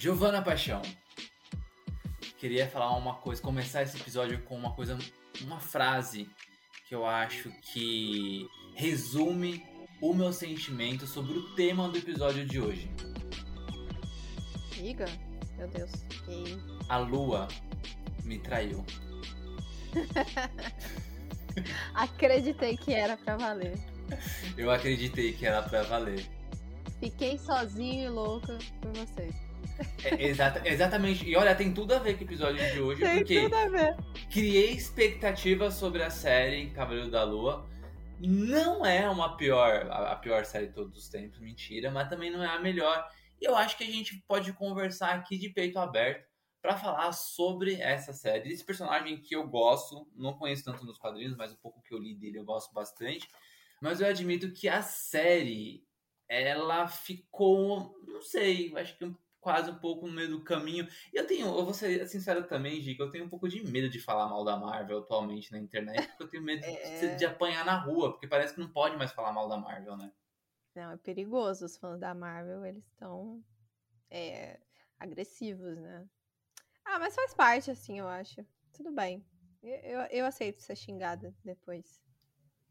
Giovana Paixão. Queria falar uma coisa, começar esse episódio com uma coisa, uma frase que eu acho que resume o meu sentimento sobre o tema do episódio de hoje. Diga, meu Deus. Que... A lua me traiu. Acreditei que era para valer. Eu acreditei que era para valer. Fiquei sozinho e louca por você. É, exata, exatamente. E olha, tem tudo a ver com o episódio de hoje, tem porque tudo a ver. criei expectativas sobre a série Cavaleiro da Lua. Não é uma pior, a pior série de todos os tempos, mentira, mas também não é a melhor. E eu acho que a gente pode conversar aqui de peito aberto para falar sobre essa série. Esse personagem que eu gosto, não conheço tanto nos quadrinhos, mas um pouco que eu li dele eu gosto bastante. Mas eu admito que a série, ela ficou, não sei, acho que quase um pouco no meio do caminho. E eu tenho, eu vou ser sincero também, Gica, eu tenho um pouco de medo de falar mal da Marvel atualmente na internet, porque eu tenho medo é... de, de, apanhar na rua, porque parece que não pode mais falar mal da Marvel, né? Não, é perigoso. Os fãs da Marvel, eles estão é, agressivos, né? Ah, mas faz parte, assim, eu acho. Tudo bem. Eu, eu, eu aceito ser xingada depois.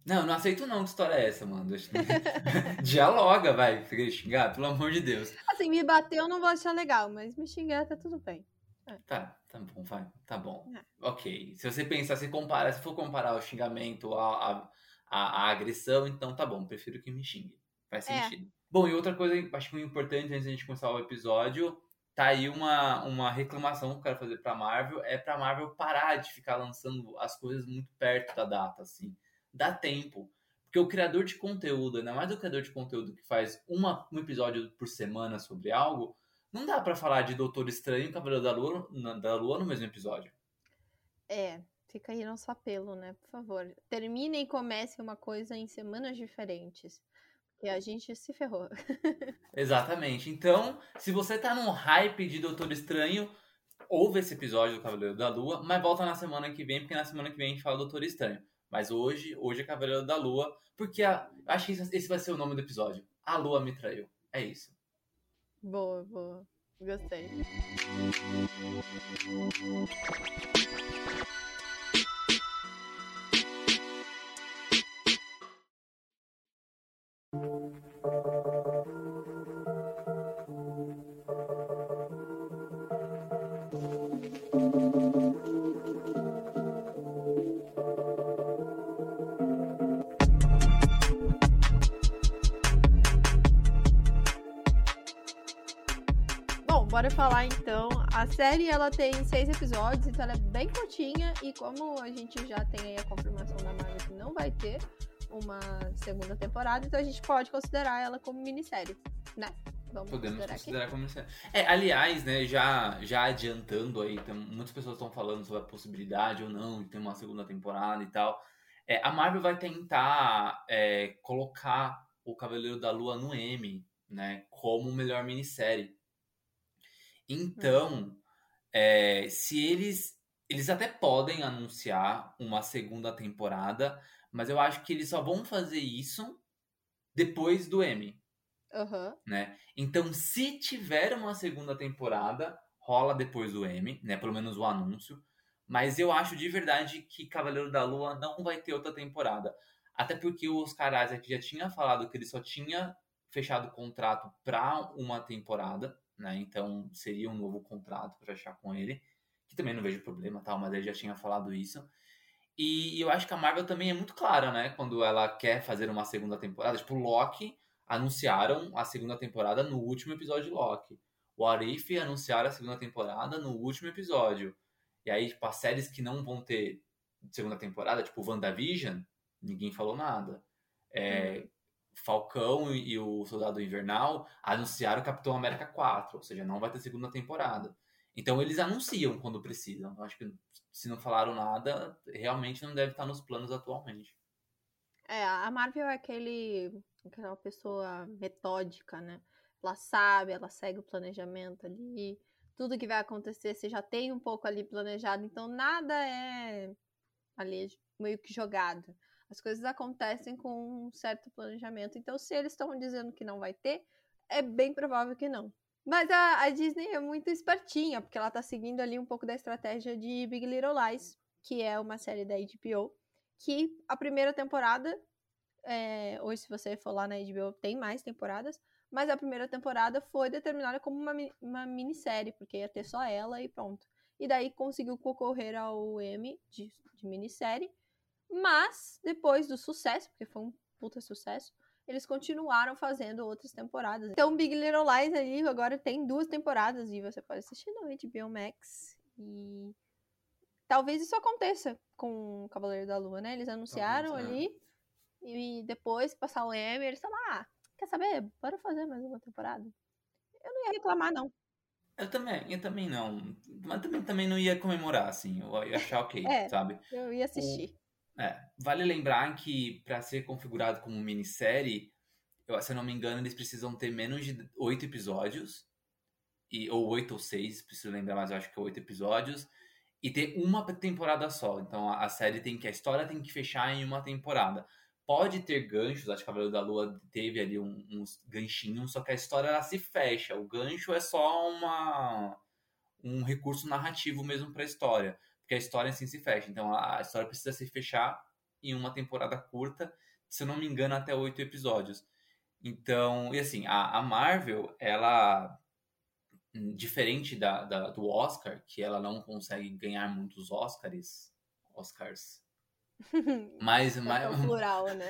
Não, não aceito não. Que história é essa, mano? Dialoga, vai. Fica xingar, pelo amor de Deus. Assim, me bater eu não vou achar legal, mas me xingar tá tudo bem. É. Tá, tá bom, vai. Tá bom. É. Ok. Se você pensar, se compara, se for comparar o xingamento à, à, à, agressão, então tá bom. Prefiro que me xingue. Faz é. sentido. É. Bom, e outra coisa, acho que muito importante antes da gente começar o episódio, tá aí uma, uma reclamação que eu quero fazer pra Marvel, é pra Marvel parar de ficar lançando as coisas muito perto da data, assim dá tempo. Porque o criador de conteúdo, ainda mais o criador de conteúdo que faz uma, um episódio por semana sobre algo, não dá para falar de Doutor Estranho e Cavaleiro da Lua, da Lua no mesmo episódio. É, fica aí nosso apelo, né? Por favor. Termine e comece uma coisa em semanas diferentes. Porque a gente se ferrou. Exatamente. Então, se você tá num hype de Doutor Estranho, ouve esse episódio do Cavaleiro da Lua, mas volta na semana que vem, porque na semana que vem a gente fala do Doutor Estranho. Mas hoje, hoje é Cavaleiro da Lua, porque a, acho que esse vai ser o nome do episódio. A Lua me traiu. É isso. Boa, boa. Gostei. Falar então. A série ela tem seis episódios, então ela é bem curtinha e como a gente já tem aí a confirmação da Marvel que não vai ter uma segunda temporada, então a gente pode considerar ela como minissérie, né? Vamos Podemos considerar, considerar como minissérie. É, aliás, né, já, já adiantando aí, tem, muitas pessoas estão falando sobre a possibilidade ou não de ter uma segunda temporada e tal. É, a Marvel vai tentar é, colocar o Cavaleiro da Lua no M, né, como melhor minissérie. Então, é, se eles. Eles até podem anunciar uma segunda temporada, mas eu acho que eles só vão fazer isso depois do M. Uhum. Né? Então, se tiver uma segunda temporada, rola depois do M, né? Pelo menos o anúncio. Mas eu acho de verdade que Cavaleiro da Lua não vai ter outra temporada. Até porque o Oscar Isaac já tinha falado que ele só tinha fechado o contrato para uma temporada né? Então seria um novo contrato para achar com ele, que também não vejo problema, tal, mas ele já tinha falado isso. E eu acho que a Marvel também é muito clara, né? Quando ela quer fazer uma segunda temporada, tipo Loki anunciaram a segunda temporada no último episódio de Loki. O Arif anunciaram a segunda temporada no último episódio. E aí, tipo, as séries que não vão ter segunda temporada, tipo WandaVision, ninguém falou nada. É, Falcão e, o Soldado Invernal anunciaram Capitão América 4, ou seja, não vai ter segunda temporada. Então eles anunciam quando precisam. Eu acho que se não falaram nada, realmente não deve estar nos planos atualmente. É, a Marvel é aquele, aquela pessoa metódica, né? Ela sabe, ela segue o planejamento ali. Tudo que vai acontecer, você já tem um pouco ali planejado, então nada é ali meio que jogado. As coisas acontecem com um certo planejamento. Então, se eles estão dizendo que não vai ter, é bem provável que não. Mas a, a, Disney é muito espertinha, porque ela tá seguindo ali um pouco da estratégia de Big Little Lies, que é uma série da HBO, que a primeira temporada, é, hoje se você for lá na HBO, tem mais temporadas, mas a primeira temporada foi determinada como uma, uma minissérie, porque ia ter só ela e pronto. E daí conseguiu concorrer ao Emmy de, de minissérie, mas depois do sucesso, porque foi um puta sucesso, eles continuaram fazendo outras temporadas. Então, Big Little Lies ali agora tem duas temporadas e você pode assistir no HBO Max. E talvez isso aconteça com o Cavaleiro da Lua, né? Eles anunciaram talvez, ali é. e depois passar o Emmy, eles falaram, ah, quer saber? Bora fazer mais uma temporada. Eu não ia reclamar, não. Eu também, eu também não. Mas também, também não ia comemorar, assim. Eu ia achar ok, é, sabe? Eu ia assistir. É, vale lembrar que para ser configurado como minissérie, eu, se eu não me engano, eles precisam ter menos de oito episódios, e, ou oito ou seis, preciso lembrar, mas eu acho que é oito episódios, e ter uma temporada só. Então a, a, série tem que, a história tem que fechar em uma temporada. Pode ter ganchos, acho que Cavaleiro da Lua teve ali um, uns ganchinhos, só que a história ela se fecha. O gancho é só uma um recurso narrativo mesmo para a história porque a história assim se fecha. Então a, história precisa se fechar em uma temporada curta, se eu não me engano, até oito episódios. Então, e assim, a, a Marvel, ela diferente da, da, do Oscar, que ela não consegue ganhar muitos Oscars, Oscars. Mas, mas... É o plural, né?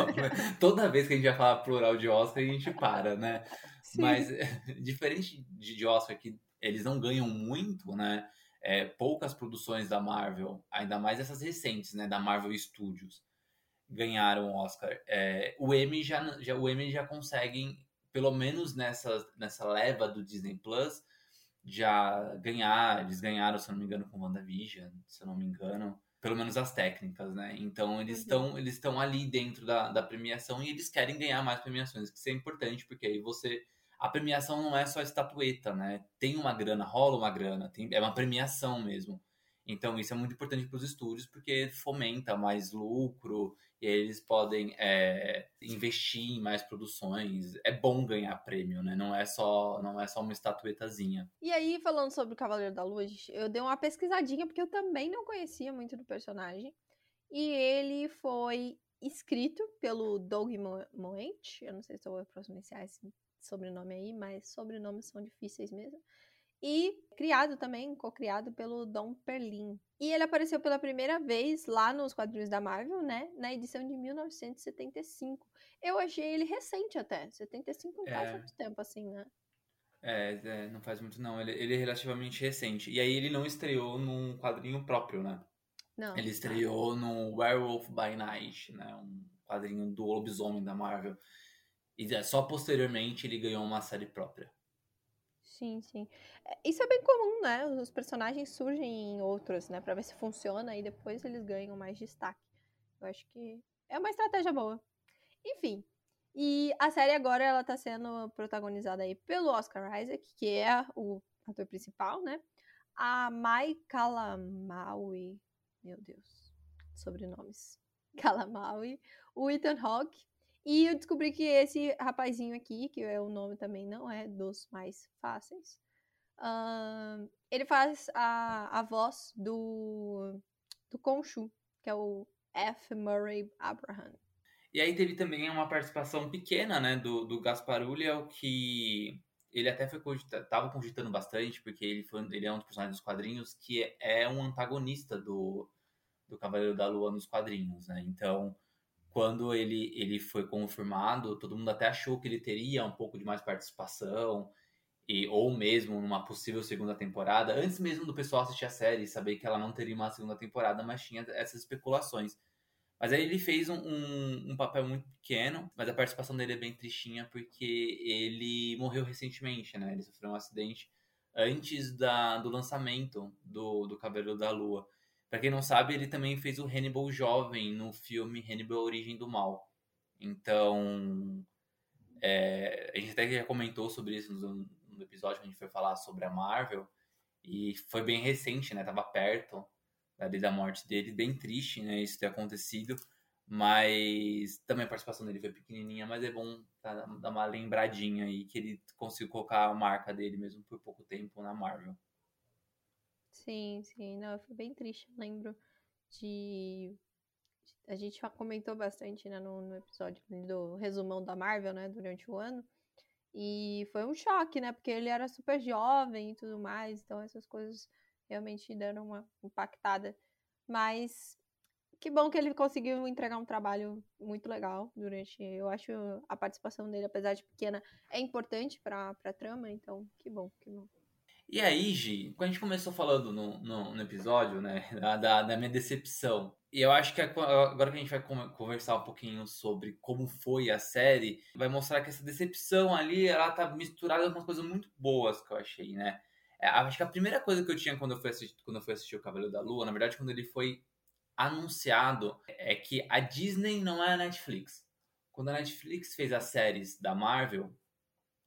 Toda vez que a gente vai falar plural de Oscar, a gente para, né? Sim. Mas diferente de, de Oscar, que eles não ganham muito, né? É, poucas produções da Marvel, ainda mais essas recentes, né, da Marvel Studios, ganharam o Oscar. É, o Emmy já, já, o Emmy já conseguem, pelo menos nessa, nessa leva do Disney Plus, já ganhar. Eles ganharam, se eu não me engano, com WandaVision, se eu não me engano. Pelo menos as técnicas, né? Então eles estão uhum. eles estão ali dentro da, da premiação e eles querem ganhar mais premiações, que isso é importante, porque aí você a premiação não é só estatueta, né? Tem uma grana, rola uma grana, tem, é uma premiação mesmo. Então isso é muito importante para os estúdios porque fomenta mais lucro e eles podem é, investir em mais produções. É bom ganhar prêmio, né? Não é só não é só uma estatuetazinha. E aí falando sobre o Cavaleiro da Lua, eu dei uma pesquisadinha porque eu também não conhecia muito do personagem e ele foi escrito pelo Doug Moent, eu não sei se eu vou pronunciar esse sobrenome aí, mas sobrenomes são difíceis mesmo. E criado também, co-criado pelo Dom Perlin. E ele apareceu pela primeira vez lá nos quadrinhos da Marvel, né? Na edição de 1975. Eu achei ele recente até. 75 não faz é... muito tempo assim, né? É, é, não faz muito não. Ele, ele é relativamente recente. E aí ele não estreou num quadrinho próprio, né? Não. Ele estreou no Werewolf by Night, né? Um quadrinho do lobisomem da Marvel. E só posteriormente ele ganhou uma série própria. Sim, sim. É, isso é bem comum, né? Os personagens surgem em outros, né? Pra ver se funciona e depois eles ganham mais destaque. Eu acho que é uma estratégia boa. Enfim. E a série agora ela tá sendo protagonizada aí pelo Oscar Isaac, que é o ator principal, né? A Mai Kalamaui. Meu Deus. Sobrenomes. Kalamaui. O Ethan Hawke, e eu descobri que esse rapazinho aqui, que é o nome também não é dos mais fáceis, uh, ele faz a, a voz do, do Conchu, que é o F. Murray Abraham. E aí teve também uma participação pequena, né, do, do Gaspar Ulliel, que ele até foi tava cogitando bastante, porque ele, foi, ele é um dos personagens dos quadrinhos que é, é um antagonista do, do Cavaleiro da Lua nos quadrinhos, né? Então, quando ele, ele foi confirmado, todo mundo até achou que ele teria um pouco de mais participação, e, ou mesmo numa possível segunda temporada, antes mesmo do pessoal assistir a série e saber que ela não teria uma segunda temporada, mas tinha essas especulações. Mas aí ele fez um, um, um, papel muito pequeno, mas a participação dele é bem tristinha porque ele morreu recentemente, né? Ele sofreu um acidente antes da, do lançamento do, do Cabelo da Lua. Para quem não sabe, ele também fez o Hannibal jovem no filme Hannibal Origem do Mal. Então, é, a gente até já comentou sobre isso no, no, episódio que a gente foi falar sobre a Marvel. E foi bem recente, né? Tava perto ali da morte dele. Bem triste, né? Isso ter acontecido. Mas também a participação dele foi pequenininha, mas é bom dar uma lembradinha aí que ele conseguiu colocar a marca dele mesmo por pouco tempo na Marvel. Sim, sim, não, foi bem triste, eu lembro de. A gente comentou bastante né, no, no episódio do resumão da Marvel, né, durante o ano. E foi um choque, né? Porque ele era super jovem e tudo mais, então essas coisas realmente deram uma impactada. Mas que bom que ele conseguiu entregar um trabalho muito legal durante. Eu acho a participação dele, apesar de pequena, é importante para a trama, então que bom, que bom. E aí, Gi, quando a gente começou falando no, no, no episódio, né, da, da, minha decepção, e eu acho que agora que a gente vai conversar um pouquinho sobre como foi a série, vai mostrar que essa decepção ali, ela tá misturada com umas coisas muito boas que eu achei, né? É, acho que a primeira coisa que eu tinha quando eu fui assistir, quando eu fui assistir o Cavaleiro da Lua, na verdade, quando ele foi anunciado, é que a Disney não é a Netflix. Quando a Netflix fez as séries da Marvel,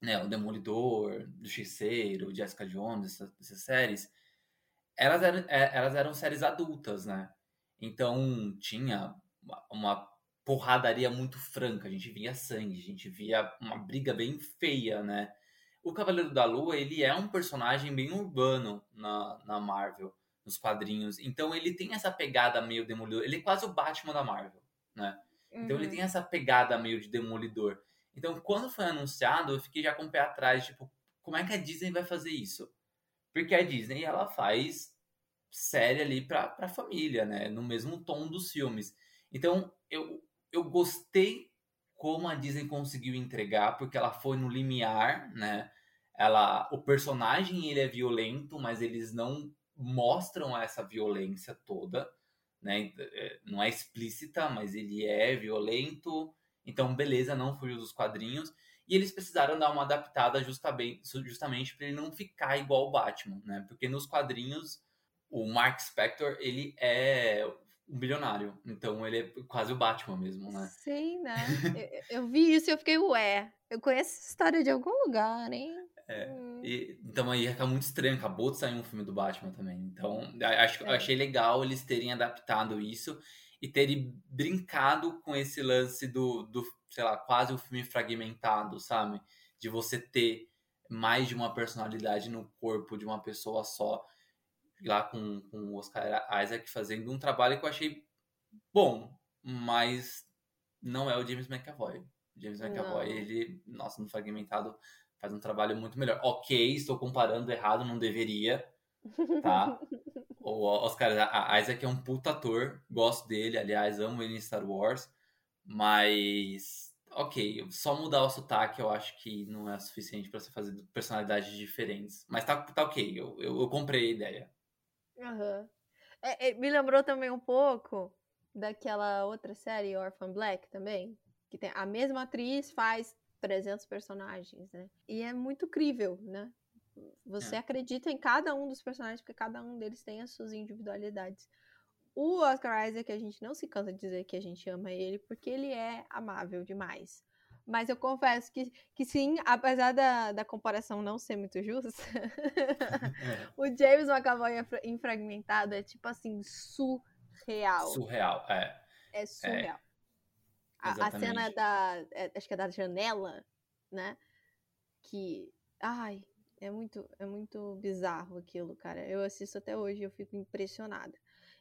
né, o Demolidor, do Justiceiro, Jessica Jones, essas, essas séries, elas eram, é, elas eram séries adultas, né? Então tinha uma, uma porradaria muito franca, a gente via sangue, a gente via uma briga bem feia, né? O Cavaleiro da Lua, ele é um personagem bem urbano na, na Marvel, nos quadrinhos. Então ele tem essa pegada meio demolidor. Ele é quase o Batman da Marvel, né? Então uhum. ele tem essa pegada meio de demolidor. Então, quando foi anunciado, eu fiquei já com o pé atrás, tipo, como é que a Disney vai fazer isso? Porque a Disney, ela faz série ali pra, pra família, né? No mesmo tom dos filmes. Então, eu, eu gostei como a Disney conseguiu entregar, porque ela foi no limiar, né? Ela, o personagem, ele é violento, mas eles não mostram essa violência toda, né? É, não é explícita, mas ele é violento, então, beleza, não fugiu dos quadrinhos. E eles precisaram dar uma adaptada justamente, para ele não ficar igual o Batman, né? Porque nos quadrinhos, o Mark Spector, ele é um bilionário. Então, ele é quase o Batman mesmo, né? Sim, né? eu, eu, vi isso e eu fiquei, ué, eu conheço essa história de algum lugar, hein? É, hum. e, então aí fica muito estranho. Acabou de sair um filme do Batman também. Então, acho, é. achei legal eles terem adaptado isso e terem brincado com esse lance do, do, sei lá, quase um filme fragmentado, sabe? De você ter mais de uma personalidade no corpo de uma pessoa só. Lá com, com o Oscar Isaac fazendo um trabalho que eu achei bom, mas não é o James McAvoy. James McAvoy, não. ele, nossa, no fragmentado faz um trabalho muito melhor. Ok, estou comparando errado, não deveria, tá? O Oscar Isaac é um puta ator, gosto dele, aliás, amo ele em Star Wars, mas ok, só mudar o sotaque eu acho que não é suficiente para você fazer personalidades diferentes. Mas tá, tá ok, eu, eu, eu comprei a ideia. Uhum. É, é, me lembrou também um pouco daquela outra série, Orphan Black, também, que tem a mesma atriz faz 300 personagens, né? E é muito crível, né? Você é. acredita em cada um dos personagens, porque cada um deles tem as suas individualidades. O Oscar Isaac, a gente não se cansa de dizer que a gente ama ele, porque ele é amável demais. Mas eu confesso que, que sim, apesar da, da comparação não ser muito justa, o James McAvoy em Fragmentado é tipo assim, surreal. Surreal, é. É surreal. É. A, a, cena da. É, acho que é da janela, né? Que. Ai, é muito, é muito bizarro aquilo, cara. Eu assisto até hoje eu fico impressionada.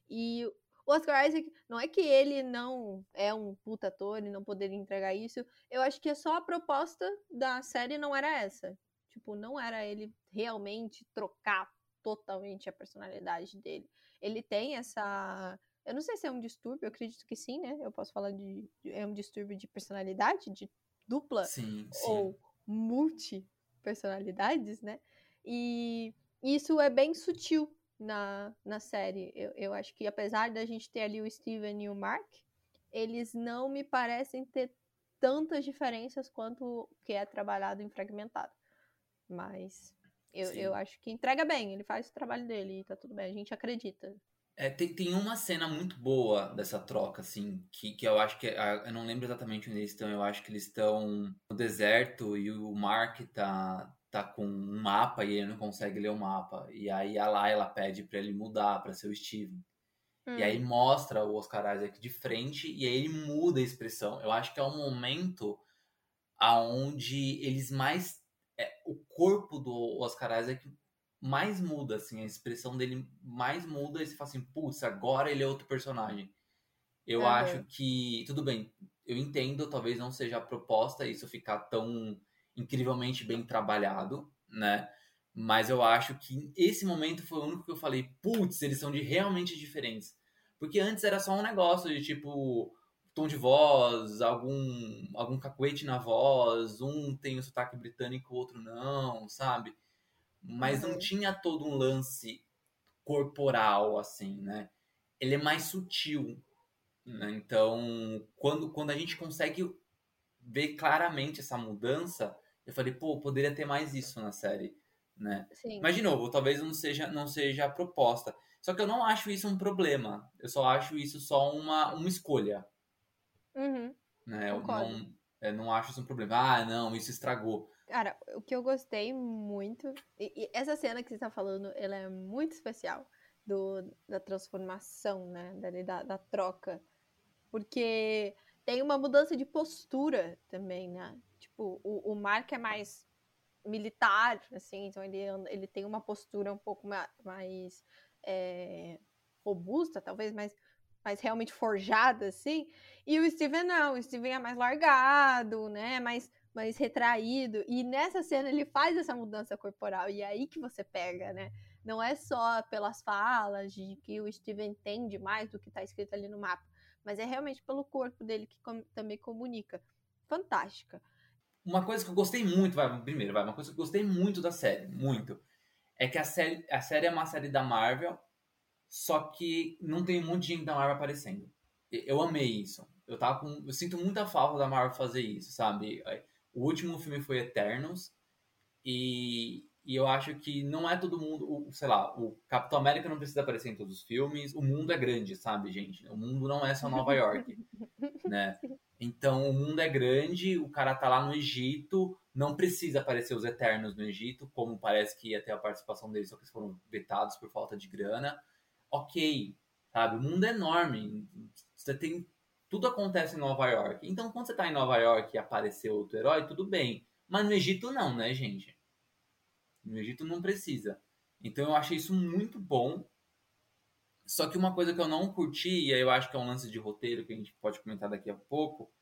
E o Oscar Isaac, não é que ele não é um puta ator e não poderia entregar isso. Eu acho que é só a proposta da série não era essa. Tipo, não era ele realmente trocar totalmente a personalidade dele. Ele tem essa. Eu não sei se é um distúrbio, eu acredito que sim, né? Eu posso falar de. É um distúrbio de personalidade, de dupla sim, sim. ou multi personalidades, né? E isso é bem sutil na, na série. Eu, eu acho que apesar da gente ter ali o Steven e o Mark, eles não me parecem ter tantas diferenças quanto o que é trabalhado em fragmentado. Mas eu, eu acho que entrega bem, ele faz o trabalho dele e tá tudo bem, a gente acredita. É, tem, tem uma cena muito boa dessa troca, assim, que, que eu acho que. Eu não lembro exatamente onde eles estão, eu acho que eles estão no deserto e o Mark tá, tá com um mapa e ele não consegue ler o mapa. E aí a Layla pede para ele mudar para ser o Steven. Hum. E aí hum. mostra o Oscar Isaac de frente e aí ele muda a expressão. Eu acho que é um momento aonde eles mais é, o corpo do Oscar Isaac mais muda, assim, a expressão dele mais muda e você fala assim, putz, agora ele é outro personagem. Eu uhum. acho que, tudo bem, eu entendo, talvez não seja a proposta isso ficar tão incrivelmente bem trabalhado, né? Mas eu acho que esse momento foi o único que eu falei, putz, eles são de realmente diferentes. Porque antes era só um negócio de tipo tom de voz, algum algum cacuete na voz, um tem o sotaque britânico, o outro não, sabe? Mas uhum. não tinha todo um lance corporal assim, né? Ele é mais sutil. Né? Então, quando quando a gente consegue ver claramente essa mudança, eu falei, pô, poderia ter mais isso na série, né? Sim. Mas de novo, talvez não seja não seja a proposta. Só que eu não acho isso um problema. Eu só acho isso só uma, uma escolha. Uhum. Né? Eu não, eu não acho isso um problema. Ah, não, isso estragou. Cara, o que eu gostei muito. E, e essa cena que você está falando, ela é muito especial. Do, da transformação, né? Da, da troca. Porque tem uma mudança de postura também, né? Tipo, o, o Mark é mais militar, assim, então ele, ele tem uma postura um pouco mais, mais é, robusta, talvez, mais, mais realmente forjada, assim. E o Steven não, o Steven é mais largado, né? Mais, mais retraído. E nessa cena ele faz essa mudança corporal. E é aí que você pega, né? Não é só pelas falas de que o Steven entende mais do que está escrito ali no mapa, mas é realmente pelo corpo dele que com, também comunica. Fantástica. Uma coisa que eu gostei muito, vai, primeiro, vai, uma coisa que eu gostei muito da série, muito, é que a série, a série é uma série da Marvel, só que não tem um monte de gente da Marvel aparecendo. Eu amei isso. Eu tava com, eu sinto muita falta da Marvel fazer isso, sabe? O último filme foi Eternos e, e eu acho que não é todo mundo, o, sei lá, o Capitão América não precisa aparecer em todos os filmes. O mundo é grande, sabe, gente? O mundo não é só Nova York, né? Então o mundo é grande, o cara tá lá no Egito, não precisa aparecer os Eternos no Egito, como parece que ia ter a participação deles, só que eles foram vetados por falta de grana. Ok, sabe? O mundo é enorme. Você tem. Tudo acontece em Nova York. Então, quando você tá em Nova York e aparecer outro herói, tudo bem. Mas no Egito não, né, gente? No Egito não precisa. Então eu achei isso muito bom. Só que uma coisa que eu não curti, e aí eu acho que é um lance de roteiro que a gente pode comentar daqui a pouco,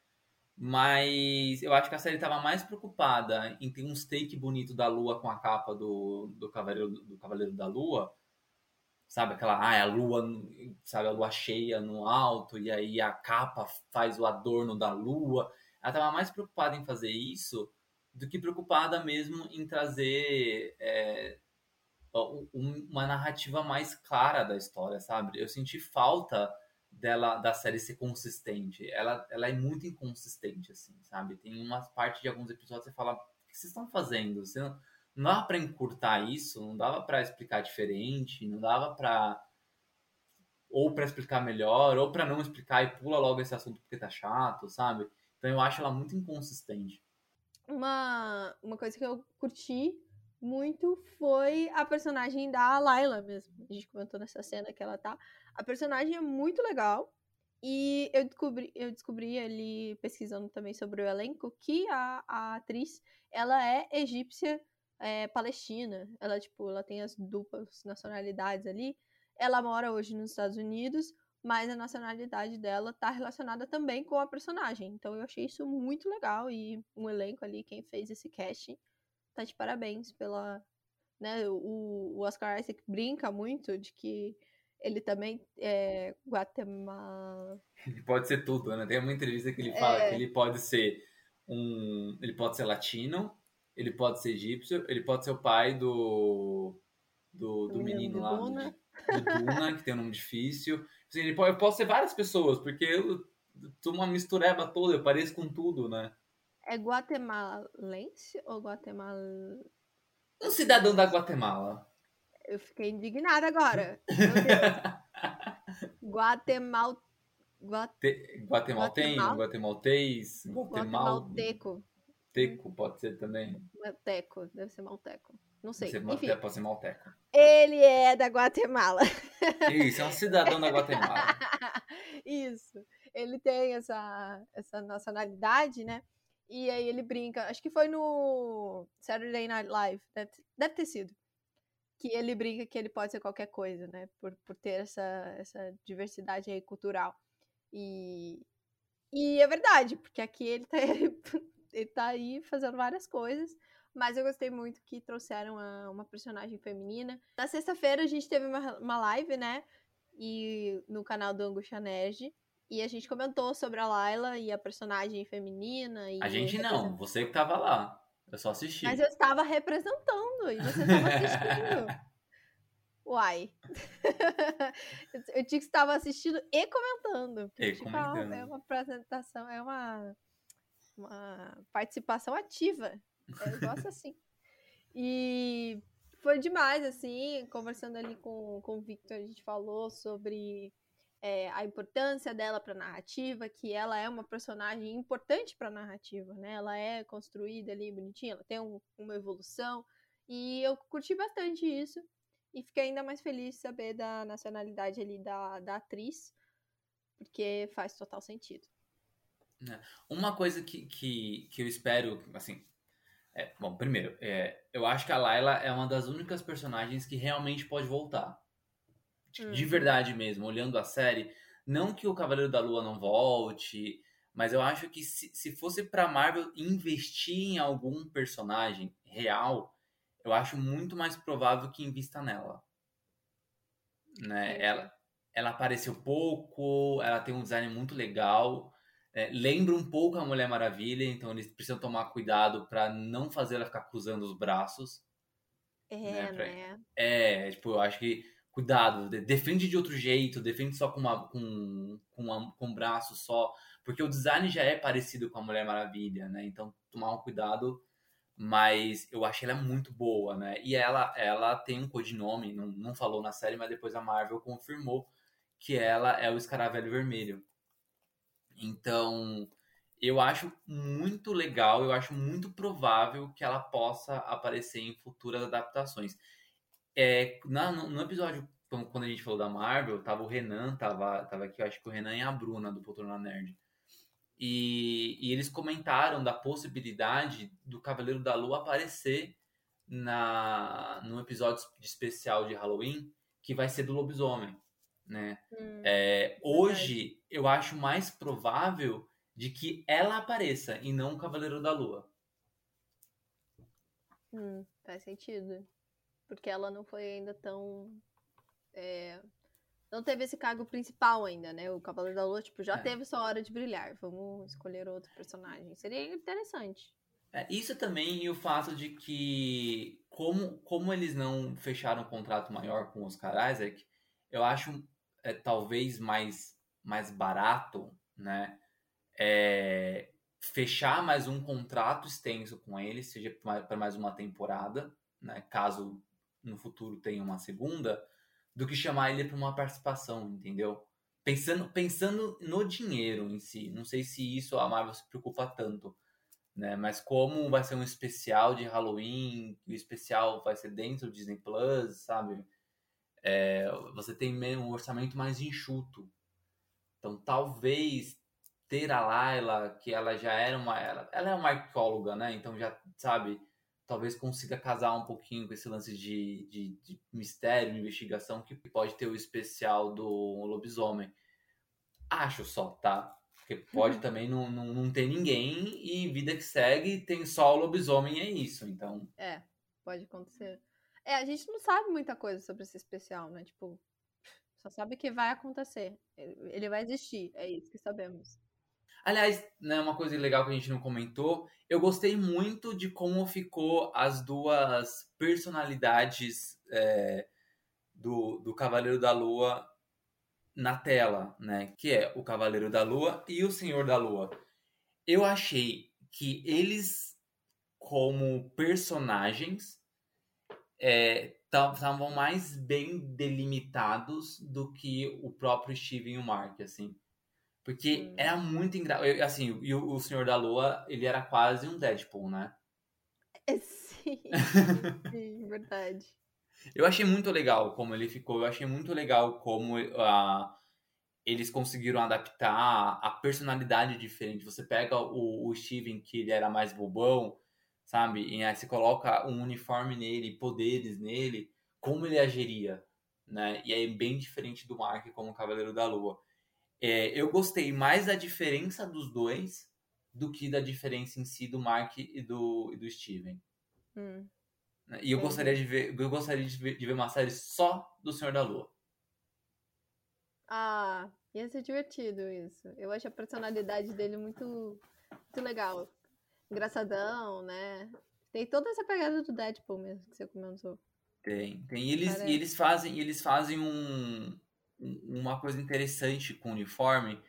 mas eu acho que a série estava mais preocupada em ter um steak bonito da Lua com a capa do, do, Cavaleiro, do Cavaleiro da Lua. Sabe aquela, ah, é a lua, sabe, a lua cheia no alto, e aí a capa faz o adorno da lua. Ela estava mais preocupada em fazer isso do que preocupada mesmo em trazer é, uma narrativa mais clara da história, sabe? Eu senti falta dela da série ser consistente. Ela, ela é muito inconsistente, assim, sabe? Tem umas partes de alguns episódios que você fala, o que vocês estão fazendo? Você não, não dava para encurtar isso, não dava para explicar diferente, não dava para ou para explicar melhor, ou para não explicar e pula logo esse assunto porque tá chato, sabe? Então eu acho ela muito inconsistente. Uma, uma coisa que eu curti muito foi a personagem da Layla mesmo. A gente comentou nessa cena que ela tá. A personagem é muito legal. E eu descobri, eu descobri ali, pesquisando também sobre o elenco, que a, a atriz, ela é egípcia é, palestina. Ela, tipo, ela tem as duplas nacionalidades ali. Ela mora hoje nos Estados Unidos, mas a nacionalidade dela tá relacionada também com a personagem. Então eu achei isso muito legal e um elenco ali, quem fez esse casting, tá de parabéns pela. Né, o, o Oscar Isaac brinca muito de que ele também é Guatemala. Ele pode ser tudo, né? Tem uma entrevista que ele fala é... que ele pode ser um. Ele pode ser latino, ele pode ser egípcio, ele pode ser o pai do. do, do menino lá. Duna. Do, do Duna, que tem um nome difícil. Assim, ele pode, eu posso ser várias pessoas, porque eu, uma mistureba toda, eu pareço com tudo, né? É guatemalense ou guatemal... Um cidadão da Guatemala. Eu fiquei indignada agora. Guatemal... Guatemaltenho, guatemaltês, guatemal... Guatemalteco. Teco, pode ser também. Malteco, deve ser malteco. Não sei. Deve ser, Enfim, pode ser malteco. ele é da Guatemala. Isso, é um cidadão da Guatemala. Isso. Ele tem essa, essa nacionalidade, né? E aí ele brinca. Acho que foi no Saturday Night Live. Deve, deve ter sido. Que ele brinca que ele pode ser qualquer coisa, né? Por, por ter essa, essa diversidade aí cultural. E, e é verdade, porque aqui ele tá, ele tá aí fazendo várias coisas. Mas eu gostei muito que trouxeram a, uma personagem feminina. Na sexta-feira a gente teve uma, uma live, né? E no canal do Angustia Nerd. E a gente comentou sobre a Layla e a personagem feminina. a gente não, você que tava lá. Eu só assisti. Mas eu estava representando e você estava assistindo. Uai. eu tinha que estava assistindo e comentando. E tipo, comentando. É uma apresentação, é uma, uma participação ativa. Eu gosto assim. E foi demais, assim, conversando ali com, com o Victor, a gente falou sobre é, a importância dela para a narrativa, que ela é uma personagem importante para a narrativa, né? Ela é construída ali bonitinha, ela tem um, uma evolução, e eu curti bastante isso, e fiquei ainda mais feliz de saber da nacionalidade ali da, da atriz, porque faz total sentido. Uma coisa que, que, que eu espero, assim, é, bom, primeiro, é, eu acho que a Layla é uma das únicas personagens que realmente pode voltar. De, Hum. de verdade mesmo, olhando a série. Não que o Cavaleiro da Lua não volte, mas eu acho que se, se fosse pra Marvel investir em algum personagem real, eu acho muito mais provável que invista nela. Né? Ela, ela apareceu pouco, ela tem um design muito legal. É, lembra um pouco a Mulher Maravilha, então eles precisam tomar cuidado pra não fazer ela ficar cruzando os braços. É, Né, pra- né? É, tipo, eu acho que cuidado, de- defende de outro jeito, defende só com uma com, com, uma- com um braço só, porque o design já é parecido com a Mulher Maravilha, né? Então tomar um cuidado, mas eu achei ela muito boa, né? E ela ela tem um codinome, não, não falou na série, mas depois a Marvel confirmou que ela é o Escaravelho Vermelho. Então, eu acho muito legal, eu acho muito provável que ela possa aparecer em futuras adaptações. É, na- no, episódio, quando a gente falou da Marvel, tava o Renan, tava, tava aqui, eu acho que o Renan e a Bruna, do Poltrona Nerd. E, e eles comentaram da possibilidade do Cavaleiro da Lua aparecer na, num episódio especial de Halloween, que vai ser do lobisomem, né? Hum, É, hoje, eu acho mais provável de que ela apareça e não o Cavaleiro da Lua. hum, faz sentido. Porque ela não foi ainda tão. é, não teve esse cargo principal ainda, né? O Cavaleiro da Lua, tipo, já É. teve sua hora de brilhar. Vamos escolher outro personagem. Seria interessante. É, isso também e o fato de que, como, como eles não fecharam um contrato maior com o Oscar Isaac, eu acho é, talvez mais, mais barato, né? é, fechar mais um contrato extenso com ele, seja para mais uma temporada, né? Caso no futuro tenha uma segunda, do que chamar ele para uma participação, entendeu? Pensando, pensando no dinheiro em si, não sei se isso a Marvel se preocupa tanto né? Mas como vai ser um especial de Halloween, o especial vai ser dentro do Disney Plus, sabe? É, você tem um orçamento mais enxuto. Então talvez ter a Layla, que ela já era uma. Ela, ela é uma arqueóloga, né? Então já, sabe, talvez consiga casar um pouquinho com esse lance de, de, de mistério, investigação, que pode ter o especial do lobisomem. Acho só, tá? Porque pode também não, não, não ter ninguém e vida que segue tem só o lobisomem é isso. Então, É, pode acontecer. É, a gente não sabe muita coisa sobre esse especial, né? Tipo, só sabe que vai acontecer. Ele vai existir, é isso que sabemos. aliás, né, uma coisa legal que a gente não comentou, eu gostei muito de como ficou as duas personalidades é, do, do Cavaleiro da Lua na tela, né? Que é o Cavaleiro da Lua e o Senhor da Lua. Eu achei que eles, como personagens, estavam é, mais bem delimitados do que o próprio Steven e o Mark, assim. Porque hum. era muito engraçado. Assim, e o, o Senhor da Lua, ele era quase um Deadpool, né? É, sim, sim, verdade. Eu achei muito legal como ele ficou. Eu achei muito legal como uh, eles conseguiram adaptar a personalidade diferente. Você pega o, o Steven, que ele era mais bobão, sabe? E aí você coloca um uniforme nele, poderes nele, como ele agiria, né? E é bem diferente do Mark como Cavaleiro da Lua. É, eu gostei mais da diferença dos dois do que da diferença em si do Mark e do, e do Steven. Hum. E eu gostaria de ver, eu gostaria de ver, de ver uma série só do Senhor da Lua. Ah, ia ser divertido isso. Eu acho a personalidade dele muito, muito legal. Engraçadão, né? Tem toda essa pegada do Deadpool mesmo que você comentou. Tem, tem. E eles, e eles fazem, eles fazem um, uma coisa interessante com o uniforme,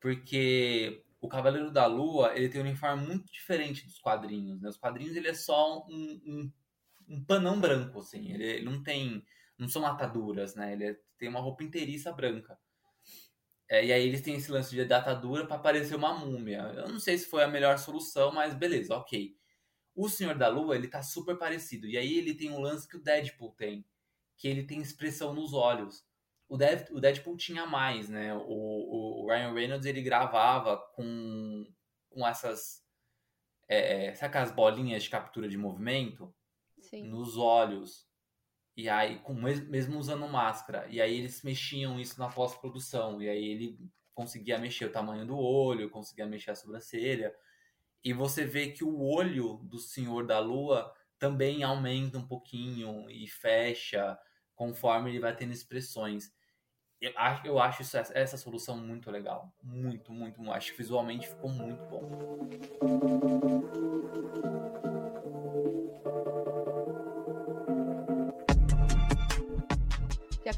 porque o Cavaleiro da Lua ele tem um uniforme muito diferente dos quadrinhos. Né? Os quadrinhos ele é só um, um, um panão branco, assim. Ele, ele, não tem, não são ataduras, né? Ele é, tem uma roupa inteiriça branca. É, e aí eles têm esse lance de atadura para parecer uma múmia. Eu não sei se foi a melhor solução, mas beleza, ok. O Senhor da Lua ele tá super parecido. E aí ele tem um lance que o Deadpool tem, que ele tem expressão nos olhos o, Dev, o Deadpool tinha mais, né? O, o Ryan Reynolds ele gravava com, com essas. É, é, sabe aquelas bolinhas de captura de movimento? Sim. Nos olhos. E aí, com, mesmo usando máscara. E aí eles mexiam isso na pós-produção. E aí ele conseguia mexer o tamanho do olho, conseguia mexer a sobrancelha. E você vê que o olho do Senhor da Lua também aumenta um pouquinho e fecha conforme ele vai tendo expressões. Eu acho, eu acho isso, essa solução muito legal. Muito, muito, muito. Acho que visualmente ficou muito bom.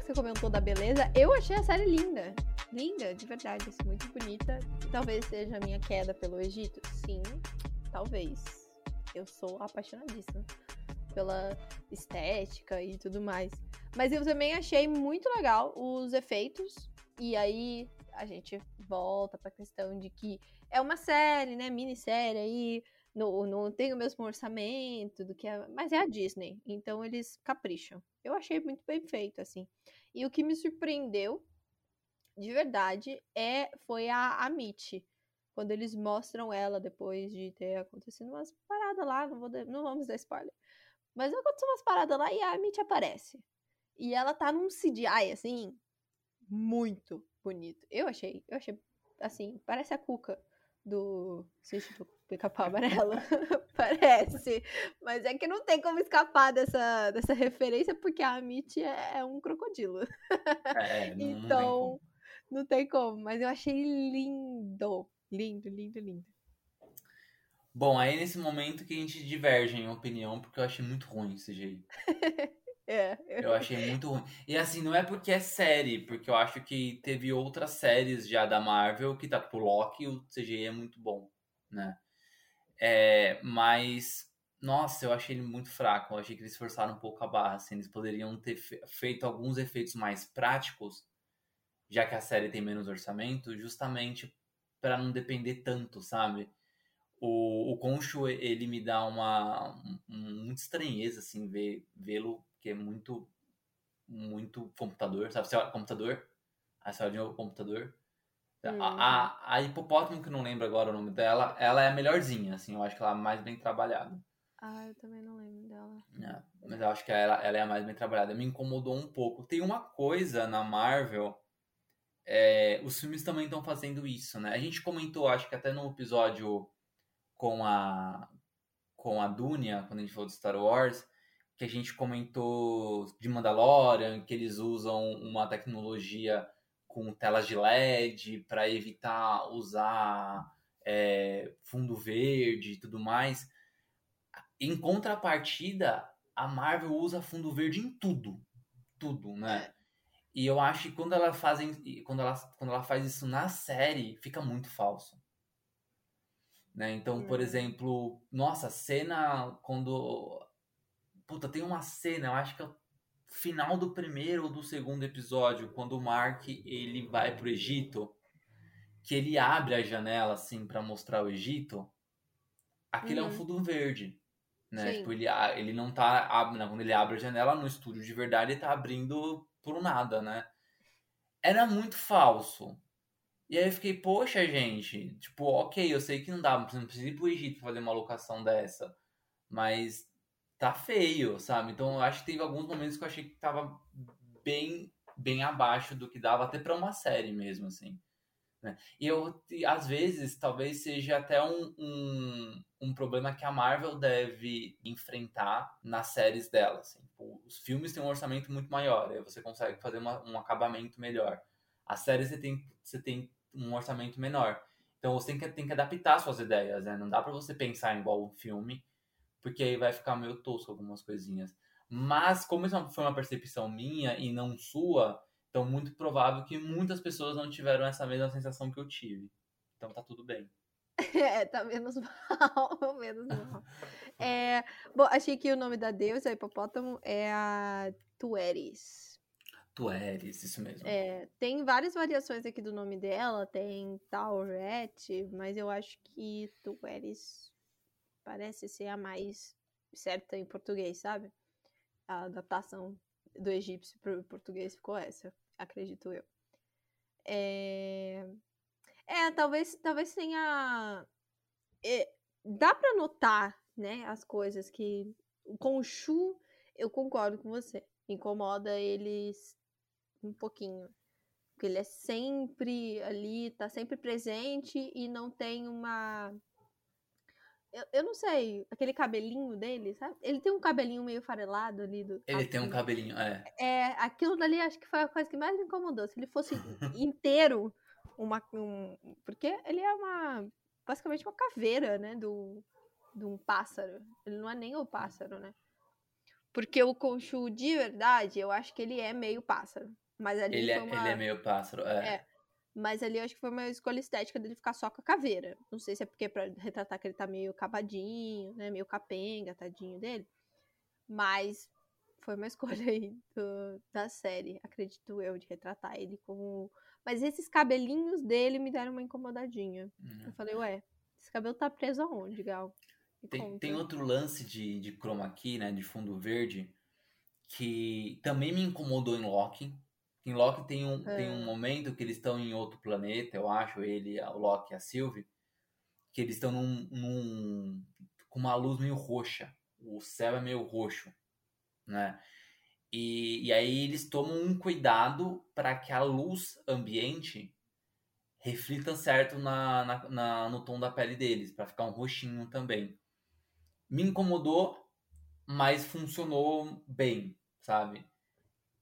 Que você comentou da beleza, eu achei a série linda. Linda, de verdade, assim, muito bonita. Talvez seja a minha queda pelo Egito. Sim, talvez. Eu sou apaixonadíssima pela estética e tudo mais. Mas eu também achei muito legal os efeitos. E aí a gente volta pra questão de que é uma série, né? Minissérie aí. Não, não tem o mesmo orçamento do que a. Mas é a Disney. Então eles capricham. Eu achei muito bem feito, assim. E o que me surpreendeu, de verdade, é foi a, a Mitch. Quando eles mostram ela depois de ter acontecido umas paradas lá, não, vou, não vamos dar spoiler. Mas aconteceu umas paradas lá e a Mitch aparece. E ela tá num CGI, assim, muito bonito. Eu achei, eu achei, assim, parece a Cuca do Sítio do Pica-Pau Amarelo. parece. Mas é que não tem como escapar dessa, dessa referência, porque a Amit é, é um crocodilo. É, não, então, não tem, não tem como. Mas eu achei lindo. Lindo, lindo, lindo. Bom, aí nesse momento que a gente diverge em opinião, porque eu achei muito ruim esse jeito. É. Eu achei muito ruim. E assim, não é porque é série, porque eu acho que teve outras séries já da Marvel que tá pro Loki e o CGI é muito bom, né? É, mas, nossa, eu achei ele muito fraco. Eu achei que eles forçaram um pouco a barra, assim. Eles poderiam ter feito alguns efeitos mais práticos, já que a série tem menos orçamento, justamente para não depender tanto, sabe? O, o Concho, ele me dá uma, um, muita estranheza, assim, vê-lo que é muito, muito computador, sabe? Você olha computador, aí você olha de novo computador. Hum. A, a, a hipopótamo, que não lembro agora o nome dela, ela é a melhorzinha, assim, eu acho que ela é a mais bem trabalhada. Ah, eu também não lembro dela. É, mas eu acho que ela, ela é a mais bem trabalhada. Me incomodou um pouco. Tem uma coisa na Marvel, é, os filmes também estão fazendo isso, né? A gente comentou, acho que até no episódio com a com a Dunia, quando a gente falou de Star Wars, que a gente comentou de Mandalorian, que eles usam uma tecnologia com telas de LED para evitar usar é, fundo verde e tudo mais. Em contrapartida, a Marvel usa fundo verde em tudo. Tudo, né? E eu acho que quando ela, fazem, quando, ela, quando ela faz isso na série, fica muito falso. Né? Então, por exemplo, nossa, cena quando. Puta, tem uma cena, eu acho que é final do primeiro ou do segundo episódio, quando o Mark ele vai pro Egito, que ele abre a janela assim para mostrar o Egito. Aquilo uhum. é um uhum. fundo verde. Né? Tipo, ele, ele não tá. Quando ele abre a janela no estúdio de verdade, ele tá abrindo por nada, né? Era muito falso. E aí eu fiquei, poxa, gente, tipo, ok, eu sei que não dá, não precisa ir pro Egito pra fazer uma locação dessa. Mas tá feio, sabe? Então eu acho que teve alguns momentos que eu achei que tava bem, bem abaixo do que dava, até pra uma série mesmo, assim. Né? E eu, às vezes, talvez seja até um, um, um, problema que a Marvel deve enfrentar nas séries dela. Assim. Tipo, os filmes têm um orçamento muito maior, aí você consegue fazer uma, um acabamento melhor. As séries você tem, você tem um orçamento menor. Então você tem que, tem que adaptar suas ideias, né? Não dá para você pensar igual um filme, porque aí vai ficar meio tosco algumas coisinhas. Mas, como isso foi uma percepção minha e não sua, então, muito provável que muitas pessoas não tiveram essa mesma sensação que eu tive. Então, tá tudo bem. É, tá menos mal, menos mal. É, bom, achei que o nome da deusa, hipopótamo, é a Tueris. Tueris, isso mesmo. É, tem várias variações aqui do nome dela, tem Taurete, mas eu acho que Tueris parece ser a mais certa em português, sabe? A adaptação do egípcio para o português ficou essa acredito eu. É, é talvez, talvez tenha. É, dá para notar, né, as coisas que. Com o Shu, eu concordo com você. Incomoda eles um pouquinho. Porque ele é sempre ali, tá sempre presente e não tem uma eu, eu não sei, aquele cabelinho dele, sabe? Ele tem um cabelinho meio farelado ali. Do, ele tem um cabelinho, é. É, aquilo dali acho que foi a coisa que mais me incomodou. Se ele fosse inteiro, uma, um, porque ele é uma, basicamente uma caveira, né, do, de um pássaro. Ele não é nem o pássaro, né? Porque o Conchu de verdade, eu acho que ele é meio pássaro. Mas ali ele, é, uma... ele é meio pássaro, é. é. Mas ali eu acho que foi uma escolha estética dele ficar só com a caveira. Não sei se é porque é pra retratar que ele tá meio acabadinho, né? Meio capenga, tadinho dele. Mas foi uma escolha aí do, da série, acredito eu, de retratar ele como. Mas esses cabelinhos dele me deram uma incomodadinha. Uhum. Eu falei, ué, esse cabelo tá preso aonde, Gal? Tem, tem, outro lance de, de chroma key, né? De fundo verde, que também me incomodou em Loki em Loki tem um, é. tem um momento que eles estão em outro planeta, eu acho, ele, o Loki e a Sylvie, que eles estão num, num, com uma luz meio roxa. O céu é meio roxo, né? E, e aí eles tomam um cuidado para que a luz ambiente reflita certo na, na, na, no tom da pele deles, para ficar um roxinho também. Me incomodou, mas funcionou bem, sabe?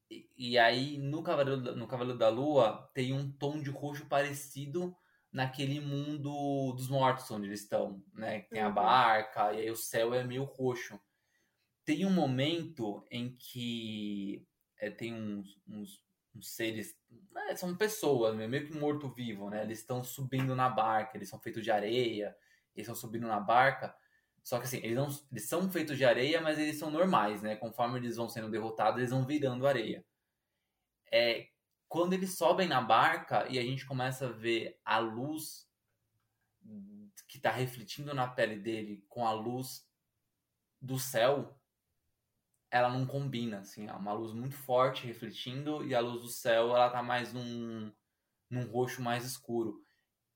E, aí, no Cavaleiro, no Cavaleiro da Lua, tem um tom de roxo parecido naquele mundo dos mortos onde eles estão, né? Tem a uhum. barca, e aí o céu é meio roxo. Tem um momento em que é, tem uns, uns, uns seres, né? são pessoas, né? meio que morto-vivo, né? Eles estão subindo na barca, eles são feitos de areia, eles estão subindo na barca, só que assim, eles, não, eles são feitos de areia, mas eles são normais, né? Conforme eles vão sendo derrotados, eles vão virando areia. É, quando eles sobem na barca e a gente começa a ver a luz que está refletindo na pele dele com a luz do céu, ela não combina, assim, é uma luz muito forte refletindo e a luz do céu ela tá mais num, num roxo mais escuro.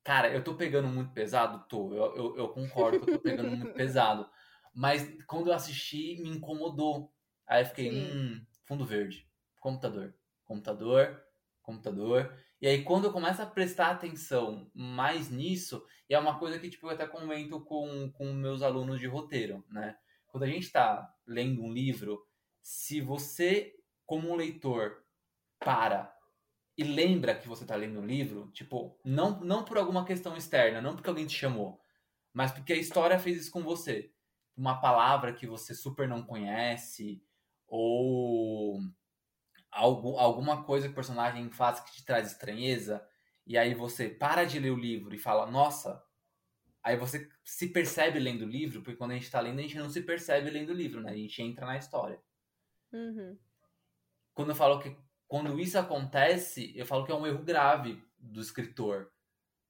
Cara, eu tô pegando muito pesado? Tô. Eu, eu, eu concordo que eu tô pegando muito pesado. Mas quando eu assisti, me incomodou. Aí eu fiquei, Sim. hum, fundo verde. Computador. Computador. Computador. E aí, quando eu começo a prestar atenção mais nisso, e é uma coisa que tipo, eu até comento com, com meus alunos de roteiro, né? Quando a gente está lendo um livro, se você, como leitor, para e lembra que você está lendo um livro, tipo, não, não por alguma questão externa, não porque alguém te chamou, mas porque a história fez isso com você. Uma palavra que você super não conhece, ou algo, alguma coisa que o personagem faz que te traz estranheza, e aí você para de ler o livro e fala, nossa. Aí você se percebe lendo o livro, porque quando a gente tá lendo, a gente não se percebe lendo o livro, né? A gente entra na história. Uhum. Quando eu falo que quando isso acontece, eu falo que é um erro grave do escritor,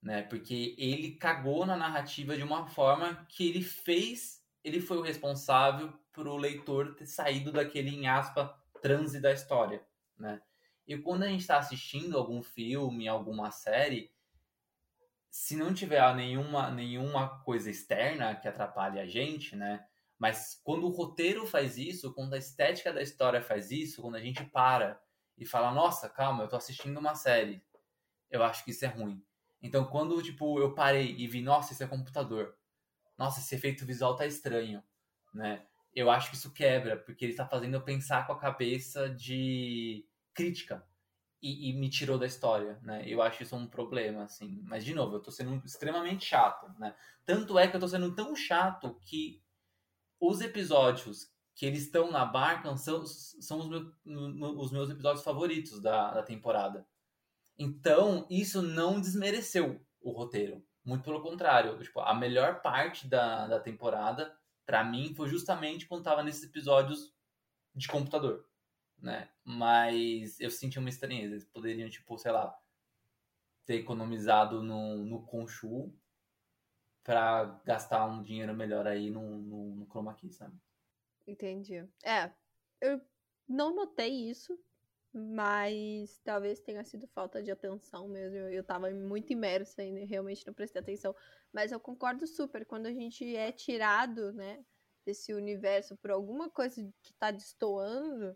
né? Porque ele cagou na narrativa de uma forma que ele fez, ele foi o responsável pro leitor ter saído daquele em aspa transe da história, né? E quando a gente está assistindo algum filme, alguma série, se não tiver nenhuma, nenhuma coisa externa que atrapalhe a gente, né? Mas quando o roteiro faz isso, quando a estética da história faz isso, quando a gente para e fala, nossa, calma, eu tô assistindo uma série, eu acho que isso é ruim. Então, quando, tipo, eu parei e vi, nossa, isso é computador. Nossa, esse efeito visual tá estranho, né? Eu acho que isso quebra, porque ele tá fazendo eu pensar com a cabeça de crítica. E, e, me tirou da história, né? Eu acho isso um problema, assim. Mas, de novo, eu tô sendo extremamente chato, né? Tanto é que eu tô sendo tão chato que os episódios que eles estão na barca são, são os, meus, os meus episódios favoritos da, da temporada. Então, isso não desmereceu o roteiro. Muito pelo contrário. Tipo, a melhor parte da, da temporada, para mim, foi justamente quando tava nesses episódios de computador, né? Mas eu senti uma estranheza. Eles poderiam, tipo, sei lá, ter economizado no, no Conchu para gastar um dinheiro melhor aí no, no, no Chroma Key, sabe? Entendi. É, eu não notei isso, mas talvez tenha sido falta de atenção mesmo. Eu tava muito imersa e realmente não prestei atenção. Mas eu concordo super, quando a gente é tirado, né, desse universo por alguma coisa que tá destoando,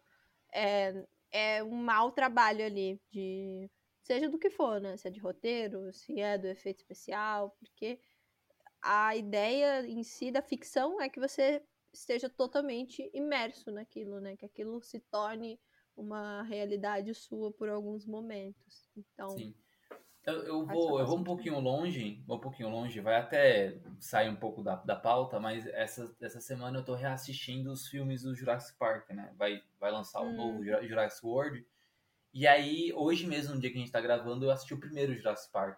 é, é um mau trabalho ali, de seja do que for, né? Se é de roteiro, se é do efeito especial, porque a ideia em si da ficção é que você esteja totalmente imerso naquilo, né? Que aquilo se torne uma realidade sua por alguns momentos. Então. Sim. Eu, eu vou, eu vou um pouquinho longe, vou um pouquinho longe, vai até sair um pouco da, da pauta, mas essa, essa semana eu tô reassistindo os filmes do Jurassic Park, né? Vai, vai lançar o hum. novo Jurassic World. E aí, hoje mesmo, no dia que a gente tá gravando, eu assisti o primeiro Jurassic Park.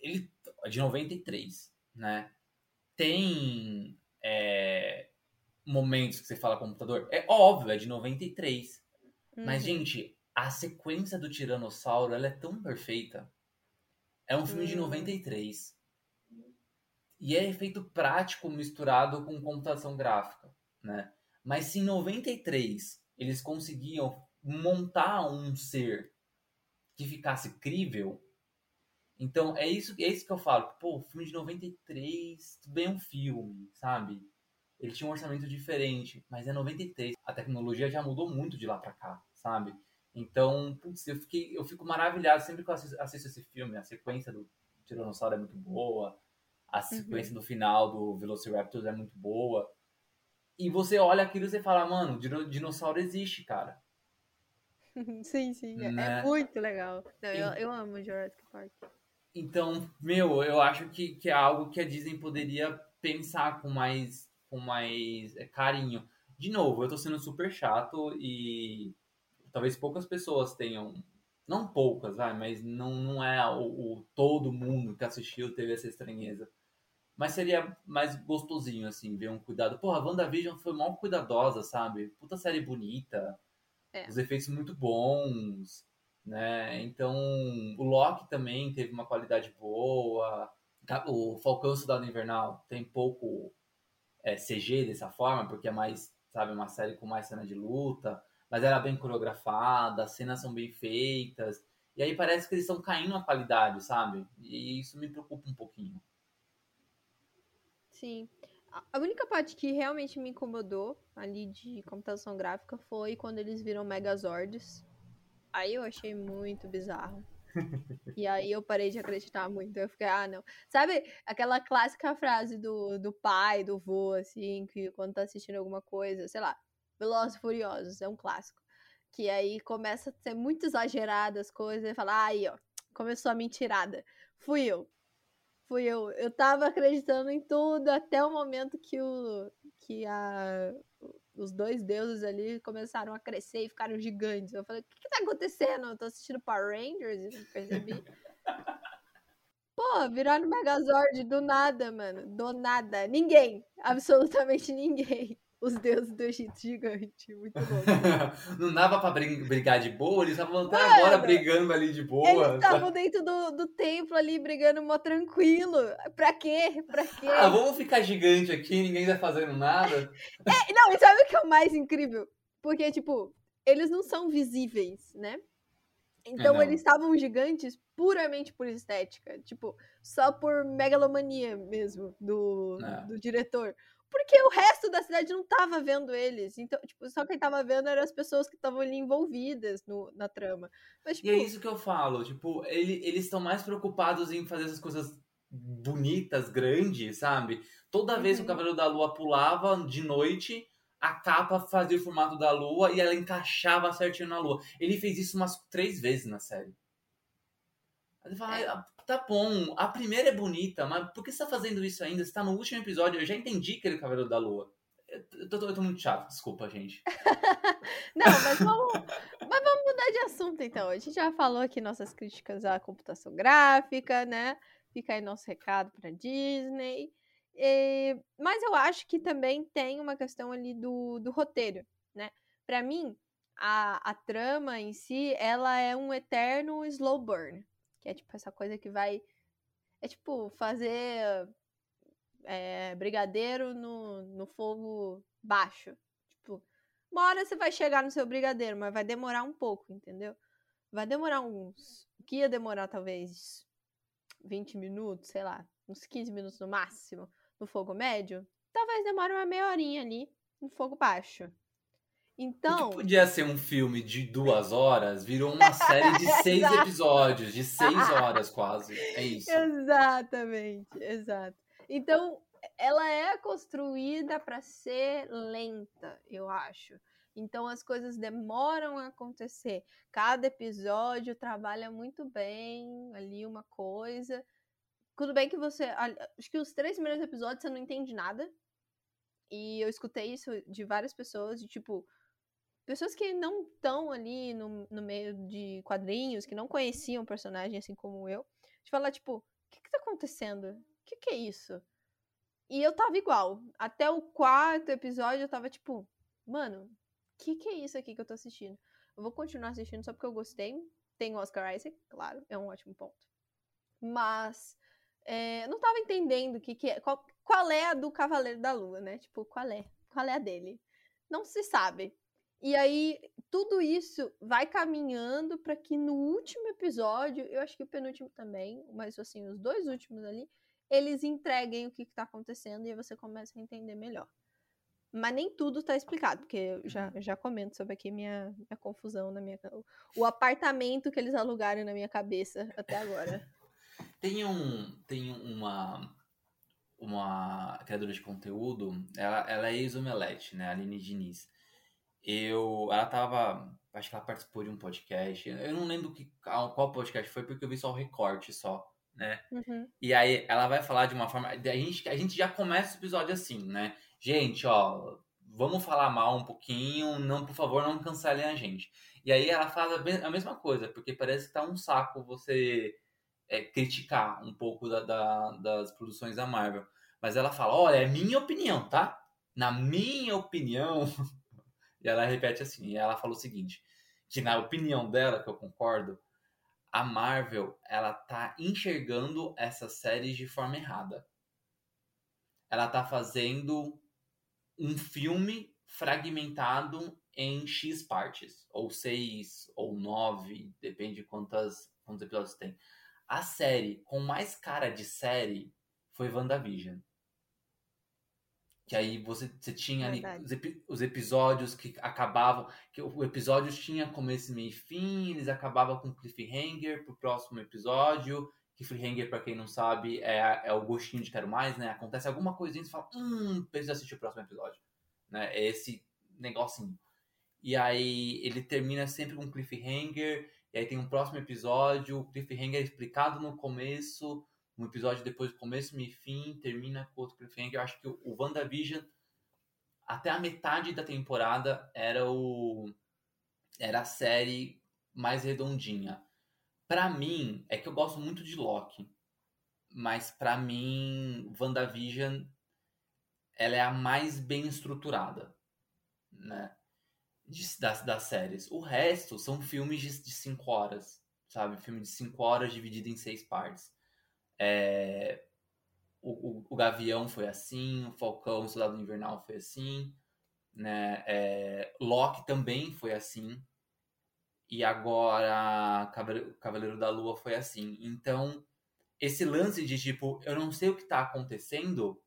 Ele é de 93, né? Tem é, momentos que você fala computador. É óbvio, é de 93. Uhum. Mas, gente, a sequência do Tiranossauro, ela é tão perfeita. É um filme uhum. de 93. E é efeito prático misturado com computação gráfica, né? Mas se em 93 eles conseguiam montar um ser que ficasse crível, então é isso, é isso que eu falo. Pô, filme de 93, tudo bem um filme, sabe? Ele tinha um orçamento diferente, mas é 93. A tecnologia já mudou muito de lá para cá, sabe? Então, putz, eu, fiquei, eu fico maravilhado sempre que eu assisto, assisto esse filme. A sequência do Tiranossauro é muito boa. A uhum. sequência uhum. do final do Velociraptor é muito boa. E você olha aquilo e você fala, mano, dinossauro existe, cara. sim, sim. É, é né? É muito legal. Não, eu, eu amo Jurassic Park. Então, meu, eu acho que, que é algo que a Disney poderia pensar com mais com mais é, carinho. De novo, eu tô sendo super chato e talvez poucas pessoas tenham. Não poucas, vai, mas não, não é o, o todo mundo que assistiu teve essa estranheza. Mas seria mais gostosinho, assim, ver um cuidado. Porra, a WandaVision foi mal cuidadosa, sabe? Puta série bonita. É. Os efeitos muito bons, né? Então, o Loki também teve uma qualidade boa. O Falcão Soldado Invernal tem pouco é, CG dessa forma, porque é mais, sabe, uma série com mais cena de luta, mas ela é bem coreografada, as cenas são bem feitas, e aí parece que eles estão caindo a qualidade, sabe? E isso me preocupa um pouquinho. Sim. A única parte que realmente me incomodou ali de computação gráfica foi quando eles viram Megazords. Aí eu achei muito bizarro e aí eu parei de acreditar muito. Eu fiquei, ah, não. Sabe aquela clássica frase do, do pai, do vô, assim, que quando tá assistindo alguma coisa, sei lá, Velozes e Furiosos, é um clássico. Que aí começa a ser muito exagerada as coisas e fala, aí, ó, começou a mentirada. Fui eu. Fui eu. Eu tava acreditando em tudo até o momento que o que a os dois deuses ali começaram a crescer e ficaram gigantes. Eu falei, o que, que tá acontecendo? Eu tô assistindo Power Rangers e não percebi. Pô, viraram Megazord do nada, mano. Do nada. Ninguém. Absolutamente ninguém os deuses do Egito gigante. Muito louco. não dava pra brigar de boa, eles estavam até agora brigando ali de boa. Eles estavam dentro do, do templo ali brigando mó tranquilo. Pra quê? Pra quê? Ah, vamos ficar gigante aqui, ninguém tá fazendo nada. É, não, e sabe o que é o mais incrível? Porque, tipo, eles não são visíveis, né? Então é, eles estavam gigantes puramente por estética, tipo, só por megalomania mesmo do, é. do diretor. Porque o resto da cidade não tava vendo eles. Então, tipo, só quem tava vendo eram as pessoas que estavam ali envolvidas no, na trama. Mas, tipo... E é tipo isso que eu falo, tipo, ele, eles estão mais preocupados em fazer essas coisas bonitas, grandes, sabe? Toda vez que o uhum. Cavaleiro da Lua pulava de noite, a capa fazia o formato da lua e ela encaixava certinho na lua. Ele fez isso umas três vezes na série. Aí ele fala, é tá bom, a primeira é bonita, mas por que você tá fazendo isso ainda? Você tá no último episódio, eu já entendi que ele é o Cavaleiro da Lua. Eu tô, eu tô muito chato, desculpa, gente. Não, mas vamos, mas vamos mudar de assunto então. A gente já falou aqui nossas críticas à computação gráfica, né? Fica aí nosso recado pra Disney. E, mas eu acho que também tem uma questão ali do, do roteiro, né? Pra mim, a, a trama em si, ela é um eterno slow burn, que é tipo essa coisa que vai. É tipo fazer é, brigadeiro no, no fogo baixo. Tipo, uma hora você vai chegar no seu brigadeiro, mas vai demorar um pouco, entendeu? Vai demorar uns. O que ia demorar talvez 20 minutos, sei lá, uns 15 minutos no máximo, no fogo médio. Talvez demore uma meia horinha ali no fogo baixo. Então. O que podia ser um filme de duas horas virou uma série de seis episódios, de seis horas quase. É isso. Exatamente, exato. Então, ela é construída para ser lenta, eu acho. Então as coisas demoram a acontecer. Cada episódio trabalha muito bem ali uma coisa. Tudo bem que você. Acho que os três primeiros episódios você não entende nada. E eu escutei isso de várias pessoas, de tipo, pessoas que não estão ali no, no meio de quadrinhos, que não conheciam o personagem assim como eu, de falar, tipo, o que que tá acontecendo? O que que é isso? E eu tava igual. Até o quarto episódio eu tava tipo, mano, o que que é isso aqui que eu tô assistindo? Eu vou continuar assistindo só porque eu gostei. Tem o Oscar Isaac, claro, é um ótimo ponto. Mas é, não tava entendendo que, que é. Qual, qual é a do Cavaleiro da Lua, né? Tipo, qual é? Qual é a dele? Não se sabe. E aí, tudo isso vai caminhando para que no último episódio, eu acho que o penúltimo também, mas assim, os dois últimos ali, eles entreguem o que está acontecendo e aí você começa a entender melhor. Mas nem tudo está explicado, porque eu já, uhum. já comento sobre aqui minha, minha confusão na minha. O apartamento que eles alugaram na minha cabeça até agora. tem um. Tem uma. Uma criadora de conteúdo, ela, ela é ex-omelete, né? A Aline Diniz eu ela tava acho que ela participou de um podcast eu não lembro que, qual podcast foi porque eu vi só o recorte só né? Uhum. e aí ela vai falar de uma forma a gente a gente já começa o episódio assim né? Gente ó vamos falar mal um pouquinho não por favor não cancelem a gente. E aí ela fala a mesma coisa porque parece que tá um saco você é, criticar um pouco da, da, das produções da Marvel. Mas ela fala olha é minha opinião tá? Na minha opinião E ela repete assim, e ela fala o seguinte, que na opinião dela, que eu concordo, a Marvel, ela tá enxergando essas séries de forma errada. Ela tá fazendo um filme fragmentado em X partes, ou seis, ou nove, depende de quantas, quantos episódios tem. A série com mais cara de série foi WandaVision. Que aí você, você tinha ali os, epi os, episódios que acabavam. Que o episódio tinha começo, meio e fim, eles acabavam com cliffhanger pro próximo episódio. Cliffhanger, pra quem não sabe, é, é o gostinho de quero mais, né? Acontece alguma coisinha e você fala, hum, preciso assistir o próximo episódio. Né? É esse negocinho. E aí ele termina sempre com cliffhanger, e aí tem um próximo episódio, o cliffhanger é explicado no começo um episódio depois do começo, meio fim, termina com outro cliffhanger. Eu acho que o WandaVision, até a metade da temporada era o era a série mais redondinha. Para mim, é que eu gosto muito de Loki, mas para mim, WandaVision ela é a mais bem estruturada, né? De, das, das séries. O resto são filmes de, de cinco horas, sabe? Filme de cinco horas dividido em seis partes. É, o, o, o, Gavião foi assim, o Falcão, o Soldado Invernal foi assim, né? É, Loki também foi assim. E agora Cavaleiro da Lua foi assim. Então, esse lance de tipo, eu não sei o que tá acontecendo,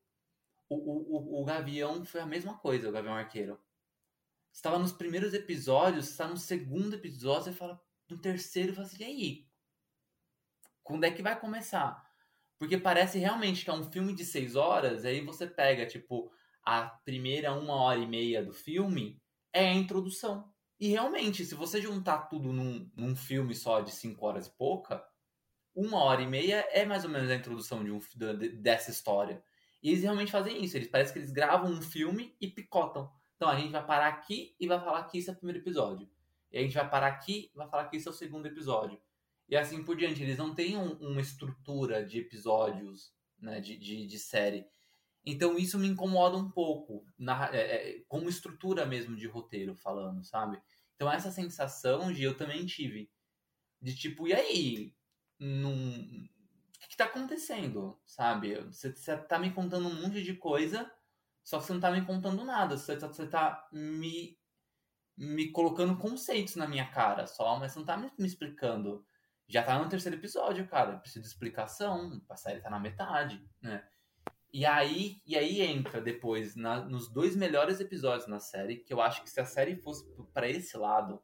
o, o, o, Gavião foi a mesma coisa, o Gavião Arqueiro. Estava nos primeiros episódios, está no segundo episódio, você fala, no terceiro, você fala assim, e aí? Quando é que vai começar? Porque parece realmente que é um filme de seis horas, aí você pega, tipo, a primeira uma hora e meia do filme é a introdução. E realmente, se você juntar tudo num, num filme só de cinco horas e pouca, uma hora e meia é mais ou menos a introdução de um, dessa história. E eles realmente fazem isso. Eles parece que eles gravam um filme e picotam. Então a gente vai parar aqui e vai falar que isso é o primeiro episódio. E a gente vai parar aqui e vai falar que isso é o segundo episódio. E assim por diante. Eles não têm um, uma estrutura de episódios, né, de, de, de, série. Então isso me incomoda um pouco, na, é, é, como estrutura mesmo de roteiro falando, sabe? Então essa sensação de eu também tive. De tipo, e aí? Num, que tá acontecendo, sabe? Você, você tá me contando um monte de coisa, só que você não tá me contando nada. Você tá, você tá me, me colocando conceitos na minha cara só, mas você não tá me, me explicando. Já tá no terceiro episódio, cara. Preciso de explicação. A série tá na metade, né? E aí, e aí entra depois na, nos dois melhores episódios na série, que eu acho que se a série fosse para esse lado,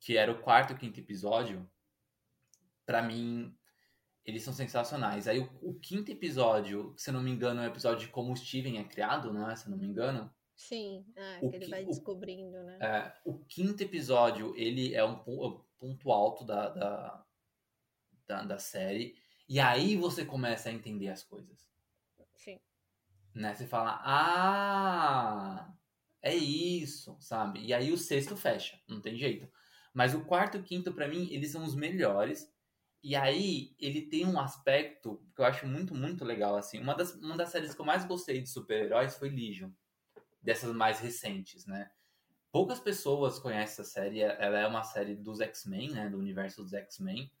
que era o quarto e quinto episódio, para mim eles são sensacionais. Aí o, o, quinto episódio, se não me engano, é o episódio de como o Steven é criado, não é? Se não me engano. Sim, é, que ele vai descobrindo, né? É, o quinto episódio, ele é um ponto alto da, da, da, da, série. E aí você começa a entender as coisas. Sim. Né? Você fala, ah, é isso, sabe? E aí o sexto fecha, não tem jeito. Mas o quarto e o quinto, para mim, eles são os melhores. E aí, ele tem um aspecto que eu acho muito, muito legal, assim. Uma das, uma das séries que eu mais gostei de super-heróis foi Legion. Dessas mais recentes, né? Poucas pessoas conhecem essa série. Ela é uma série dos X-Men, né? Do universo dos X-Men.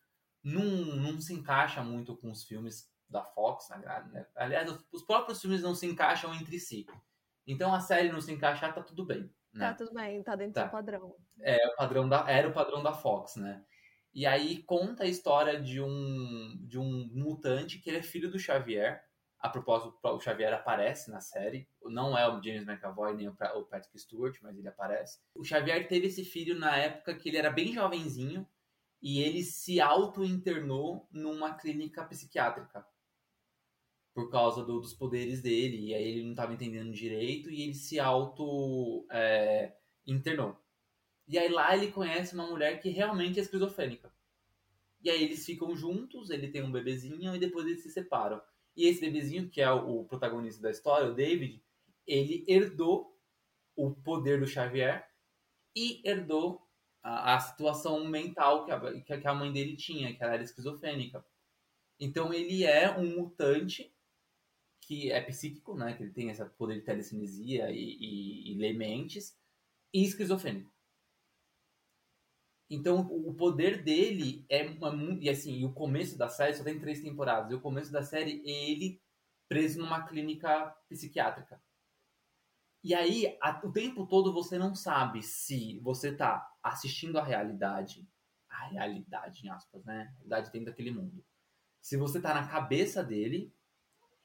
Não, não se encaixa muito com os filmes da Fox, né? Aliás, os próprios filmes não se encaixam entre si. Então, a série não se encaixar, tá tudo bem. Né? Tá tudo bem, tá dentro tá. do padrão. É, o padrão da, era o padrão da Fox, né? E aí conta a história de um, de um mutante que ele é filho do Xavier. A propósito, o Xavier aparece na série. Não é o James McAvoy nem o Patrick Stewart, mas ele aparece. O Xavier teve esse filho na época que ele era bem jovenzinho e ele se auto-internou numa clínica psiquiátrica por causa do, dos poderes dele. E aí ele não estava entendendo direito e ele se auto-internou. É, e aí lá ele conhece uma mulher que realmente é esquizofrênica. E aí eles ficam juntos, ele tem um bebezinho e depois eles se separam. E esse bebezinho, que é o protagonista da história, o David, ele herdou o poder do Xavier e herdou a, a situação mental que a, que a mãe dele tinha, que ela era esquizofrênica. Então ele é um mutante que é psíquico, né? Que ele tem esse poder de telecinesia e, e, e lê mentes, e esquizofrênico. Então, o poder dele é muito. E assim, o começo da série só tem três temporadas. E o começo da série é ele preso numa clínica psiquiátrica. E aí, a, o tempo todo você não sabe se você tá assistindo a realidade. A realidade, em aspas, né? A realidade dentro daquele mundo. Se você tá na cabeça dele.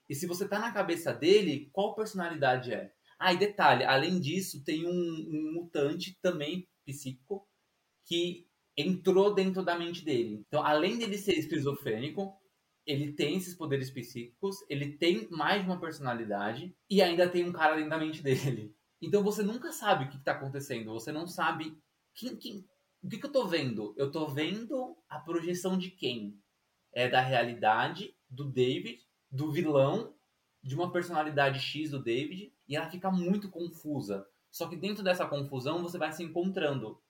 E se você tá na cabeça dele, qual personalidade é? Ah, e detalhe, além disso, tem um, um mutante também psíquico que entrou dentro da mente dele. Então, além dele ser esquizofrênico, ele tem esses poderes psíquicos, ele tem mais de uma personalidade e ainda tem um cara dentro da mente dele. Então você nunca sabe o que está acontecendo, você não sabe quem, quem, o que, que eu estou vendo. Eu estou vendo a projeção de quem? É da realidade, do David, do vilão de uma personalidade X do David e ela fica muito confusa. Só que dentro dessa confusão você vai se encontrando.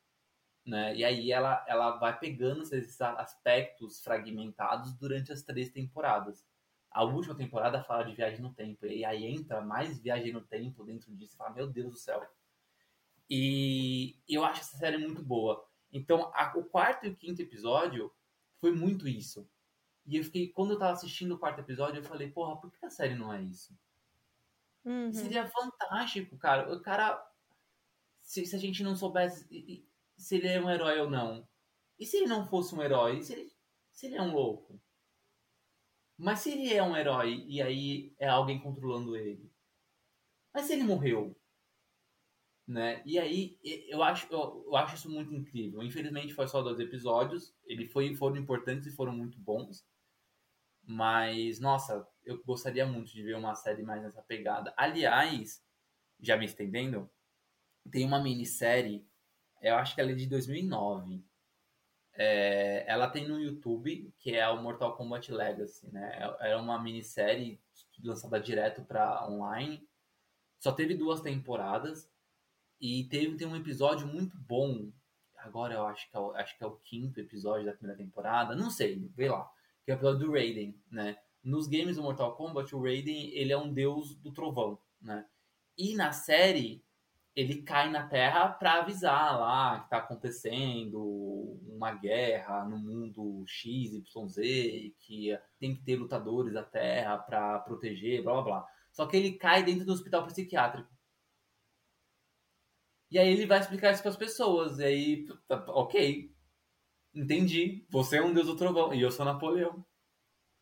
Né? E aí ela, ela vai pegando esses aspectos fragmentados durante as três temporadas. A última temporada fala de viagem no tempo, e aí entra mais viagem no tempo dentro disso, e fala, meu Deus do céu. E eu acho essa série muito boa. Então, a, o quarto e o quinto episódio foi muito isso. E eu fiquei, quando eu tava assistindo o quarto episódio, eu falei, porra, por que a série não é isso? Uhum. Seria fantástico, cara. O cara. Se, se, a gente não soubesse se ele é um herói ou não. E se ele não fosse um herói? Se ele, se ele é um louco? Mas se ele é um herói e aí é alguém controlando ele? Mas se ele morreu? Né? E aí eu acho, eu, eu acho isso muito incrível. Infelizmente foi só dois episódios. Eles foi, foram importantes e foram muito bons. Mas, nossa, eu gostaria muito de ver uma série mais nessa pegada. Aliás, já me estendendo, tem uma minissérie, eu acho que ela é de 2009. É, ela tem no YouTube, que é o Mortal Kombat Legacy, né? É, é uma minissérie lançada direto para online. Só teve duas temporadas e teve tem um episódio muito bom. Agora eu acho que é o, acho que é o quinto episódio da primeira temporada, não sei, vê lá. Que é o episódio do Raiden, né? Nos games do Mortal Kombat, o Raiden ele é um deus do trovão, né? E na série ele cai na Terra para avisar lá que tá acontecendo uma guerra no mundo X, Y, Z, que tem que ter lutadores da Terra para proteger, blá blá blá. Só que ele cai dentro do hospital psiquiátrico. E aí ele vai explicar isso para as pessoas. E aí, ok, entendi. Você é um deus do trovão e eu sou Napoleão,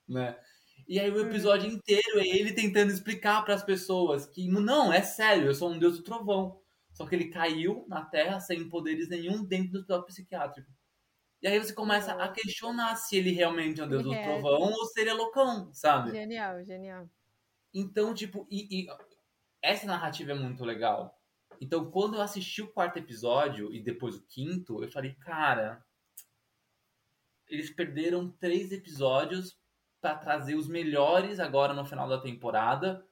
né? E aí o episódio inteiro é ele tentando explicar para as pessoas que não, é sério, eu sou um deus do trovão. Só que ele caiu na Terra sem poderes nenhum dentro do hospital psiquiátrico. E aí você começa a questionar se ele realmente é um deus do é. trovão ou se ele é loucão, sabe? Genial, genial. Então, tipo, e, e essa narrativa é muito legal. Então, quando eu assisti o quarto episódio e depois o quinto, eu falei, cara, eles perderam três episódios para trazer os melhores agora no final da temporada.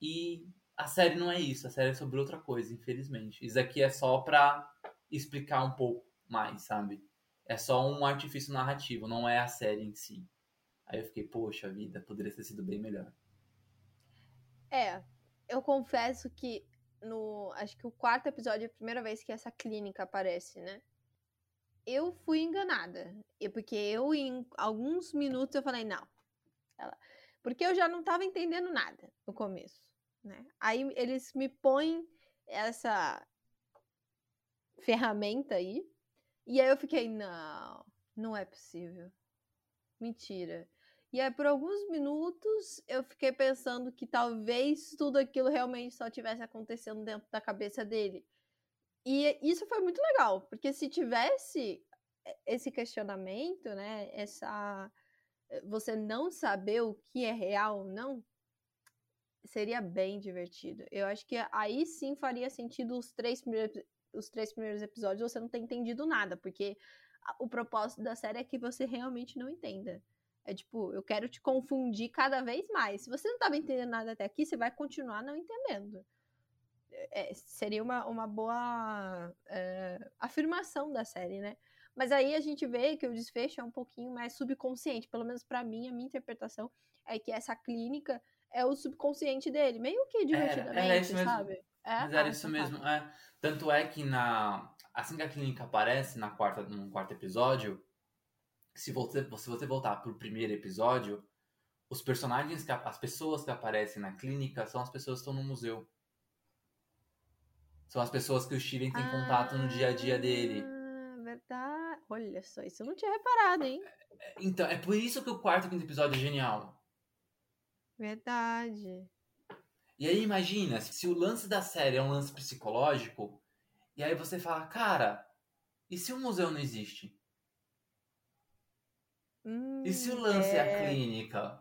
E a série não é isso, a série é sobre outra coisa, infelizmente. Isso aqui é só pra explicar um pouco mais, sabe? É só um artifício narrativo, não é a série em si. Aí eu fiquei, poxa vida, poderia ter sido bem melhor. É, eu confesso que no. Acho que o quarto episódio é a primeira vez que essa clínica aparece, né? Eu fui enganada. Porque eu, em alguns minutos, eu falei, não. Ela... Porque eu já não tava entendendo nada no começo. Né? Aí eles me põem essa ferramenta aí. E aí eu fiquei, não, não é possível. Mentira. E aí, por alguns minutos, eu fiquei pensando que talvez tudo aquilo realmente só tivesse acontecendo dentro da cabeça dele. E isso foi muito legal, porque se tivesse esse questionamento, né, essa eh, você não saber o que é real ou não, seria bem divertido. Eu acho que aí sim faria sentido os três primeiros, os três primeiros episódios você não ter entendido nada, porque o propósito da série é que você realmente não entenda. É tipo, eu quero te confundir cada vez mais. Se você não estava entendendo nada até aqui, você vai continuar não entendendo. É, seria uma, uma boa é, afirmação da série, né? Mas aí a gente vê que o desfecho é um pouquinho mais subconsciente. Pelo menos para mim, a minha interpretação é que essa clínica é o subconsciente dele, meio que divertidamente, era, era sabe? É, Mas era ah, isso mesmo. É. Tanto é que na assim que a clínica aparece na quarta, no quarto episódio, se você, se você voltar pro primeiro episódio, os personagens, que, as pessoas que aparecem na clínica são as pessoas que estão no museu. São as pessoas que o Steven tem ah, contato no dia a dia dele. Ah, Verdade. Olha só, isso eu não tinha reparado, hein? É, então, é por isso que o quarto e quinto episódio é genial. Verdade. E aí imagina, se o lance da série é um lance psicológico, e aí você fala, cara, e se o museu não existe? Hum, e se o lance é, é a clínica?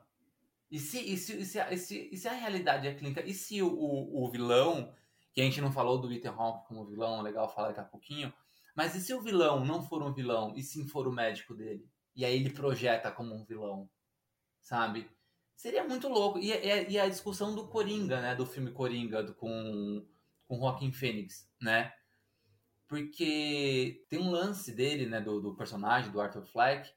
E se, e, se, e, se, e, se, e se a realidade é a clínica? E se o, o, o vilão, que a gente não falou do Ethan Hawke como vilão, legal falar daqui a pouquinho, mas e se o vilão não for um vilão, e sim for o médico dele? E aí ele projeta como um vilão, sabe? Seria muito louco. E, e, e, a discussão do Coringa, né? Do filme Coringa do, com, com Joaquim Fênix, né? Porque tem um lance dele, né? Do, do personagem, do Arthur Fleck.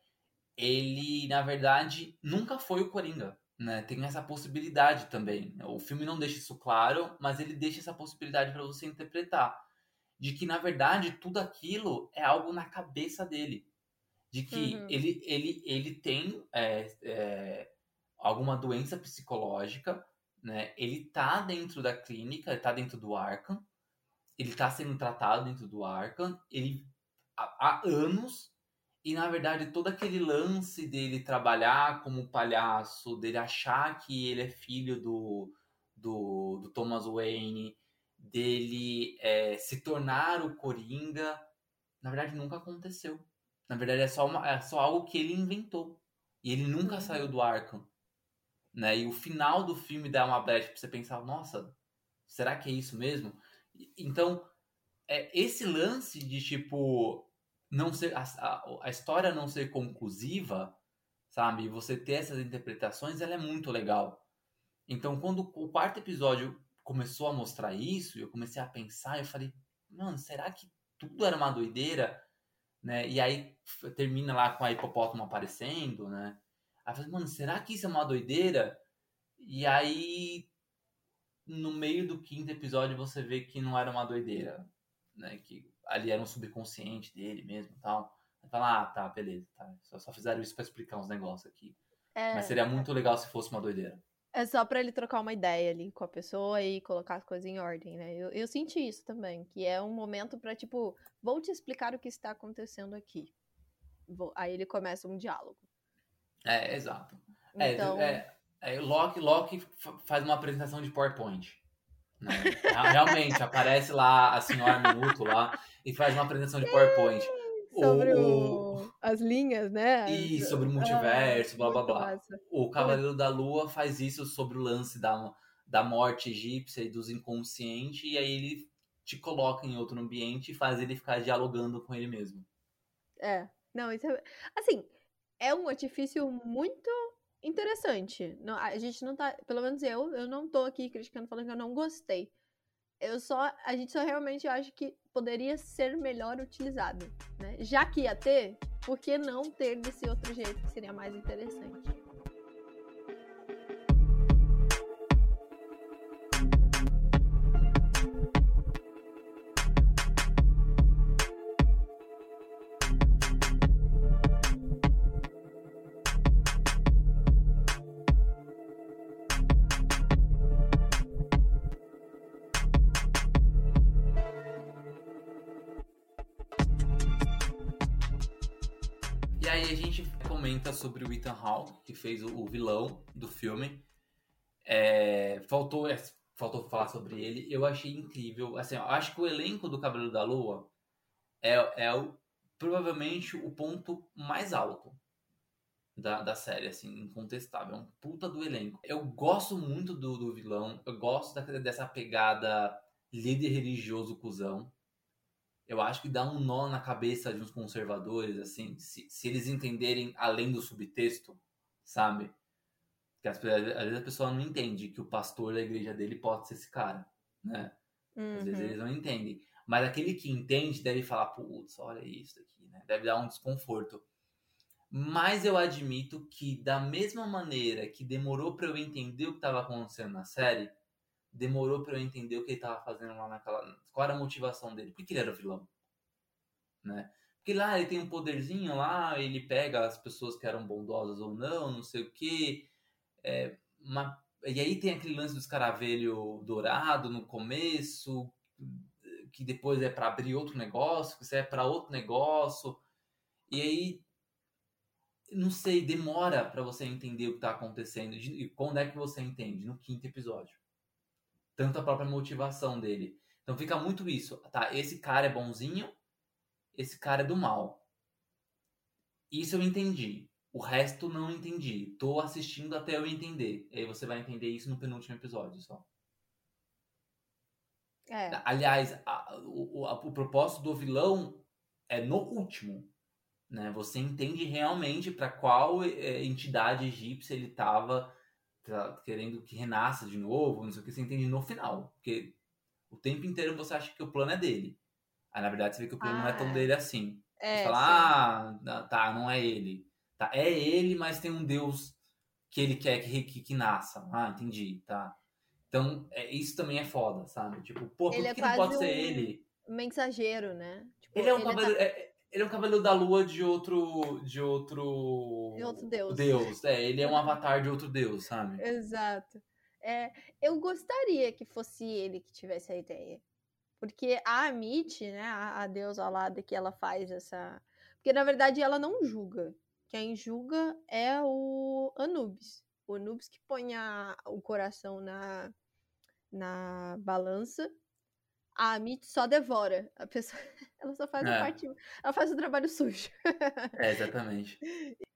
Ele, na verdade, nunca foi o Coringa. Né? Tem essa possibilidade também. O filme não deixa isso claro, mas ele deixa essa possibilidade para você interpretar. De que, na verdade, tudo aquilo é algo na cabeça dele. De que uhum. ele, ele, ele tem é, é, alguma doença psicológica, né? Ele tá dentro da clínica, ele tá dentro do Arkham, ele tá sendo tratado dentro do Arkham, ele há, há anos e na verdade todo aquele lance dele trabalhar como palhaço, dele achar que ele é filho do, do, do Thomas Wayne, dele é, se tornar o Coringa, na verdade nunca aconteceu. Na verdade é só, uma, é só algo que ele inventou. E ele nunca uhum. saiu do Arkham. Né? E o final do filme dá uma brecha pra você pensar, nossa, será que é isso mesmo? Então, é esse lance de tipo não ser a, a, a história não ser conclusiva, sabe? Você ter essas interpretações, ela é muito legal. Então, quando o quarto episódio começou a mostrar isso, eu comecei a pensar, eu falei, mano, será que tudo era uma doideira? Né? E aí termina lá com a hipopótamo aparecendo, né? Aí eu falei, mano, será que isso é uma doideira? E aí, no meio do quinto episódio, você vê que não era uma doideira, né? Que ali era um subconsciente dele mesmo tal. Aí fala, ah, tá, beleza, tá. Só, só fizeram isso pra explicar uns negócios aqui. É, Mas seria muito legal se fosse uma doideira. É só para ele trocar uma ideia ali com a pessoa e colocar as coisas em ordem, né? Eu, eu senti isso também, que é um momento para tipo, vou te explicar o que está acontecendo aqui. Vou, aí ele começa um diálogo. É, exato. É, então... É, é, é, Loki, Loki faz uma apresentação de PowerPoint. Né? Realmente, aparece lá a senhora Minuto lá e faz uma apresentação de PowerPoint. Sobre o, o... as linhas, né? E sobre o multiverso, ah, blá blá blá. Massa. O Cavaleiro da Lua faz isso sobre o lance da, da morte egípcia e dos inconscientes, e aí ele te coloca em outro ambiente e faz ele ficar dialogando com ele mesmo. É, não, isso é. Assim, é um artifício muito interessante. Não, a gente não tá, pelo menos eu, eu não tô aqui criticando falando que eu não gostei. Eu só, a gente só realmente acha que poderia ser melhor utilizado, né? Já que ia ter, por que não ter desse outro jeito que seria mais interessante? Sobre o Ethan Hawke, que fez o, o vilão do filme. É, faltou, é, faltou falar sobre ele. Eu achei incrível. Assim, eu acho que o elenco do Cabelo da Lua é, é o, provavelmente o ponto mais alto da, da série, assim, incontestável. É um puta do elenco. Eu gosto muito do, do vilão. Eu gosto da, dessa pegada líder religioso cuzão eu acho que dá um nó na cabeça de uns conservadores, assim, se, se eles entenderem além do subtexto, sabe? Que às vezes a pessoa não entende que o pastor da igreja dele pode ser esse cara, né? Uhum. Às vezes uhum. eles não entendem. Mas aquele que entende deve falar, putz, olha isso aqui, né? Deve dar um desconforto. Mas eu admito que, da mesma maneira que demorou para eu entender o que estava acontecendo na série, demorou para eu entender o que ele tava fazendo lá naquela. Qual era a motivação dele? Por que ele era vilão? Né? Porque lá ele tem um poderzinho lá, ele pega as pessoas que eram bondosas ou não, não sei o quê. É, uma... E aí tem aquele lance do escaravelho dourado no começo, que depois é para abrir outro negócio, que é para outro negócio. E aí, não sei, demora para você entender o que tá acontecendo. E quando é que você entende? No quinto episódio tanto a própria motivação dele. Então fica muito isso, tá? Esse cara é bonzinho, esse cara é do mal. Isso eu entendi. O resto não entendi. Tô assistindo até eu entender. E aí você vai entender isso no penúltimo episódio só. É. Aliás, a, o, a, o propósito do vilão é no último. Né? Você entende realmente para qual é, entidade egípcia ele estava tá querendo que renasça de novo, não sei o que, você entende no final. Porque o tempo inteiro você acha que o plano é dele. Aí, na verdade, você vê que o plano ah, não é tão é. dele assim. É, você fala, ah, tá, não é ele. Tá, é ele, mas tem um Deus que ele quer que, que, que nasça. Ah, entendi, tá. Então, é, isso também é foda, sabe? Tipo, pô, por que, é que não pode um ser ele? Mensageiro, né? Tipo, ele é um ele cavaleiro. Tá... É, ele é um cavaleiro da lua de outro. De outro. De outro deus. Deus. É, ele é um avatar de outro deus, sabe? Exato. É, eu gostaria que fosse ele que tivesse a ideia. Porque a Amit, né, a, a deusa lá que ela faz essa. Porque na verdade ela não julga. Quem julga é o Anubis. O Anubis que põe a, o coração na, na balança. A Amit só devora. A pessoa, ela só faz é. a parte. Ela faz o trabalho sujo. É, exatamente.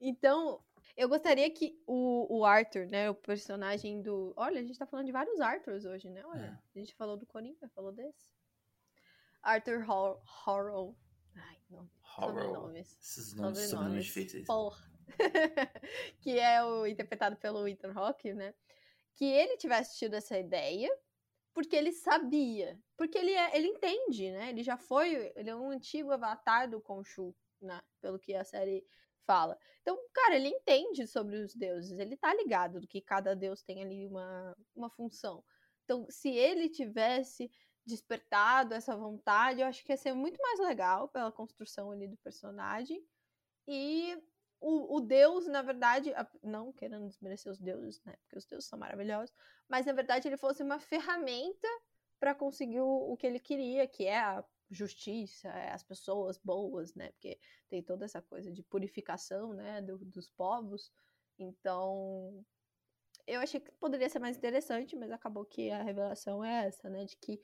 então, eu gostaria que o, o Arthur, né, o personagem do. Olha, a gente tá falando de vários Arthurs hoje, né? Olha, é. a gente falou do Coringa, falou desse. Arthur Horrell. Ai, não. Horrell. Esses nomes são nomes difíceis. Porra. que é o interpretado pelo Ethan Hawke, né? Que ele tivesse tido essa ideia porque ele sabia, porque ele é, ele entende, né? Ele já foi, ele é um antigo avatar do Khonshu, né? Pelo que a série fala. Então, cara, ele entende sobre os deuses, ele tá ligado do que cada deus tem ali uma, uma função. Então, se ele tivesse despertado essa vontade, eu acho que ia ser muito mais legal pela construção ali do personagem. E o, o Deus, na verdade, não querendo desmerecer os deuses, né? Porque os deuses são maravilhosos, mas na verdade ele fosse uma ferramenta para conseguir o, o, que ele queria, que é a justiça, é as pessoas boas, né? Porque tem toda essa coisa de purificação, né? Do, dos povos. Então, eu achei que poderia ser mais interessante, mas acabou que a revelação é essa, né? De que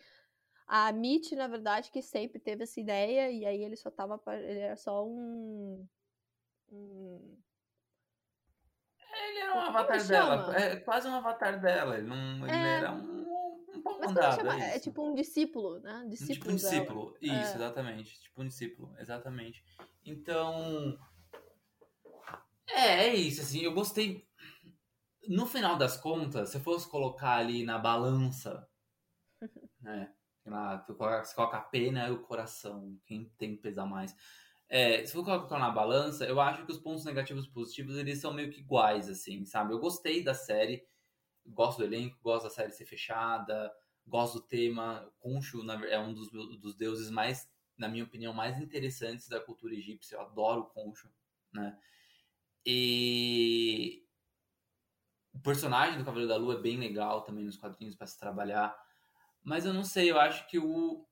a Mitch, na verdade, que sempre teve essa ideia, e aí ele só tava. Ele era só um Hum. Ele era um avatar dela, é quase um avatar dela. Ele, não, ele é... era um, um pau mandado. É, é, tipo um discípulo, né? Discípulo tipo um discípulo, dela. isso, é. exatamente. Tipo um discípulo, exatamente. Então. É, é isso, assim, eu gostei. No final das contas, se fosse colocar ali na balança, né? Lá, você coloca a pena e o coração, quem tem que pesar mais. É, se for colocar na balança, eu acho que os pontos negativos e positivos, eles são meio que iguais, assim, sabe? Eu gostei da série, gosto do elenco, gosto da série ser fechada, gosto do tema. Khonshu é um dos, dos deuses mais, na minha opinião, mais interessantes da cultura egípcia. Eu adoro Khonshu, né? E o personagem do Cavaleiro da Lua é bem legal também nos quadrinhos para se trabalhar. Mas eu não sei, eu acho que o,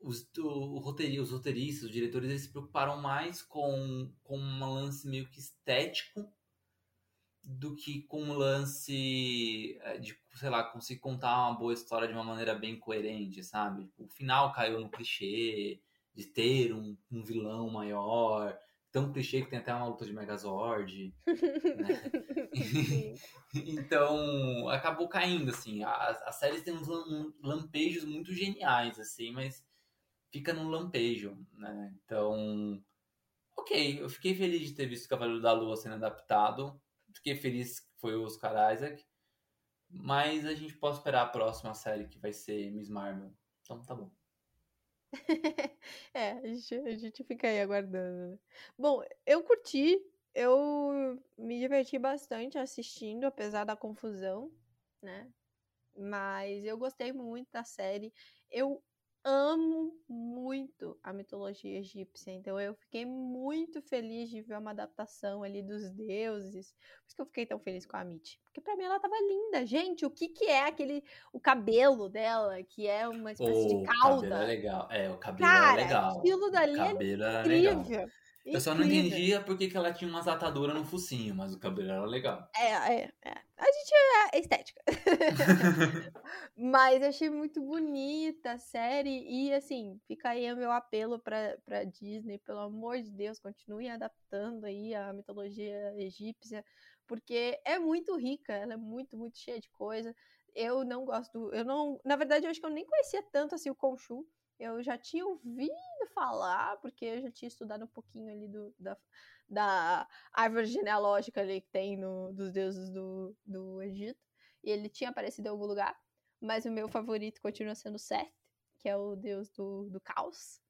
os, o, roteir, os roteiristas, os diretores, eles se preocuparam mais com, com um lance meio que estético do que com um lance é, de, sei lá, conseguir contar uma boa história de uma maneira bem coerente, sabe? O final caiu no clichê de ter um, um vilão maior, tão clichê que tem até uma luta de Megazord. né? então, acabou caindo, assim. As, as séries têm uns lampejos muito geniais, assim, mas fica num lampejo, né? Então, ok, eu fiquei feliz de ter visto o Cavaleiro da Lua sendo adaptado. Fiquei feliz que foi o Oscar Isaac. Mas a gente pode esperar a próxima série que vai ser Miss Marvel. Então tá bom. é, a gente, a gente fica aí aguardando. Né? Bom, eu curti, eu me diverti bastante assistindo, apesar da confusão, né? Mas eu gostei muito da série. Eu amo muito a mitologia egípcia, então eu fiquei muito feliz de ver uma adaptação ali dos deuses. Por isso que eu fiquei tão feliz com a Amit, porque para mim ela tava linda. Gente, o que que é aquele o cabelo dela, que é uma espécie de cauda? O cabelo é legal. É, o cabelo Cara, é legal. Aquilo dali é incrível. Legal. Eu só não entendia porque que ela tinha umas ataduras no focinho, mas o cabelo era legal. É, é, é. A gente é estética. mas achei muito bonita a série. E assim, fica aí o meu apelo pra, pra Disney, pelo amor de Deus, continue adaptando aí a mitologia egípcia, porque é muito rica, ela é muito, muito cheia de coisa. Eu não gosto, eu não, na verdade, eu acho que eu nem conhecia tanto assim o Khonshu eu já tinha ouvido falar, porque eu já tinha estudado um pouquinho ali do, da, da árvore genealógica ali que tem no, dos deuses do, do Egito. E ele tinha aparecido em algum lugar. Mas o meu favorito continua sendo Seth, que é o deus do, do caos.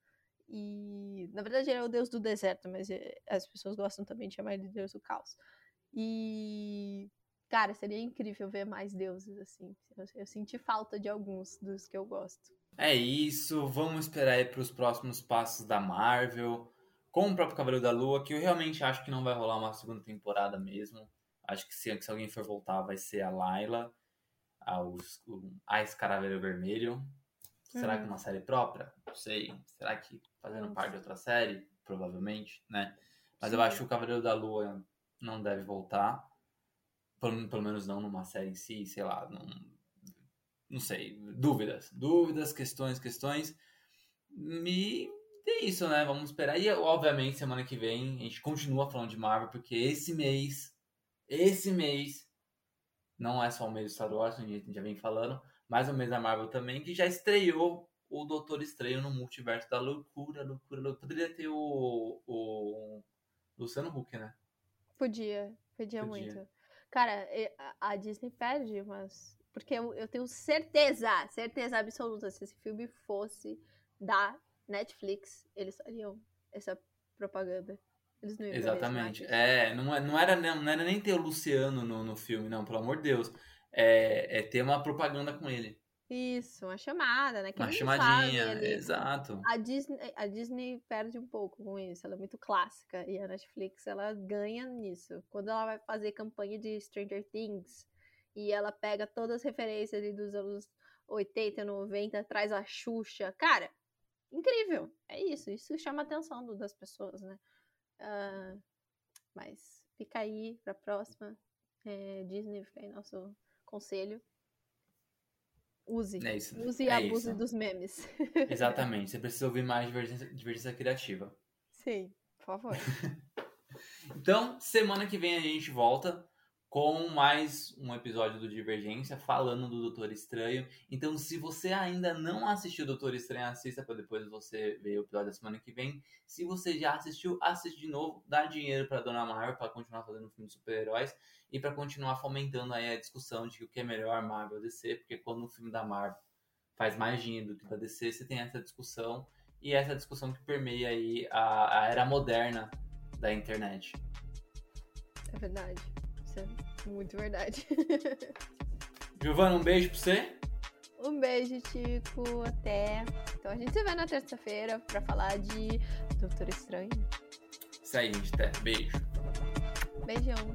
E, na verdade, ele é o deus do deserto, mas eh, as pessoas gostam também de chamar ele de deus do caos. E, cara, seria incrível ver mais deuses assim. Eu, eu senti falta de alguns dos que eu gosto. É isso, vamos esperar aí para os próximos passos da Marvel. Com o próprio Cavaleiro da Lua, que eu realmente acho que não vai rolar uma segunda temporada mesmo. Acho que se, se alguém for voltar, vai ser a Layla, a, os, a Escaravelho Vermelho. Será que uhum. uma série própria? Não sei. Será que fazendo parte de outra série? Provavelmente, né? Mas Sim. eu acho que o Cavaleiro da Lua não deve voltar. Pelo, pelo menos não numa série em si, sei lá. Não, não sei. Dúvidas. Dúvidas, questões, questões. E é isso, né? Vamos esperar. E, obviamente, semana que vem a gente continua falando de Marvel, porque esse mês, esse mês, não é só o mês do Star Wars, a gente já vem falando, mas o mês da Marvel também, que já estreou o Doutor Estranho no Multiverso da Loucura, loucura, loucura. Poderia ter o, o Luciano Huck, né? Podia, podia, podia. muito. Cara, a Disney perde, mas. Porque eu, eu tenho certeza, certeza absoluta, se esse filme fosse da Netflix, eles fariam essa propaganda. Eles não iam Exatamente. É, não, é, não, era, não era nem ter o Luciano no, no filme, não, pelo amor de Deus. É, é ter uma propaganda com ele. Isso, uma chamada, né? Que uma chamadinha, exato. A Disney, a Disney perde um pouco com isso, ela é muito clássica. E a Netflix, ela ganha nisso. Quando ela vai fazer campanha de Stranger Things, e ela pega todas as referências ali dos anos 80, 90, traz a Xuxa. Cara, incrível. É isso. Isso chama a atenção do, das pessoas, né? Uh, mas fica aí pra próxima. É, Disney, fica aí nosso conselho. Use. É isso, Use e é abuse isso. dos memes. Exatamente. Você precisa ouvir mais divergência, divergência criativa. Sim, por favor. então, semana que vem a gente volta com mais um episódio do Divergência falando do Doutor Estranho. Então, se você ainda não assistiu Doutor Estranho, assista para depois você ver o episódio da semana que vem. Se você já assistiu, assiste de novo, dá dinheiro para Dona Marvel para continuar fazendo filme de super-heróis e para continuar fomentando aí a discussão de o que é melhor Marvel ou DC, porque quando o filme da Marvel faz mais dinheiro do que da DC, você tem essa discussão e essa discussão que permeia aí a, a era moderna da internet. É verdade. É muito verdade. Giovana, um beijo pra você. Um beijo, Tico. Até. Então a gente se vê na terça-feira pra falar de Doutor Estranho. Isso aí, gente. Até. Beijo. Beijão.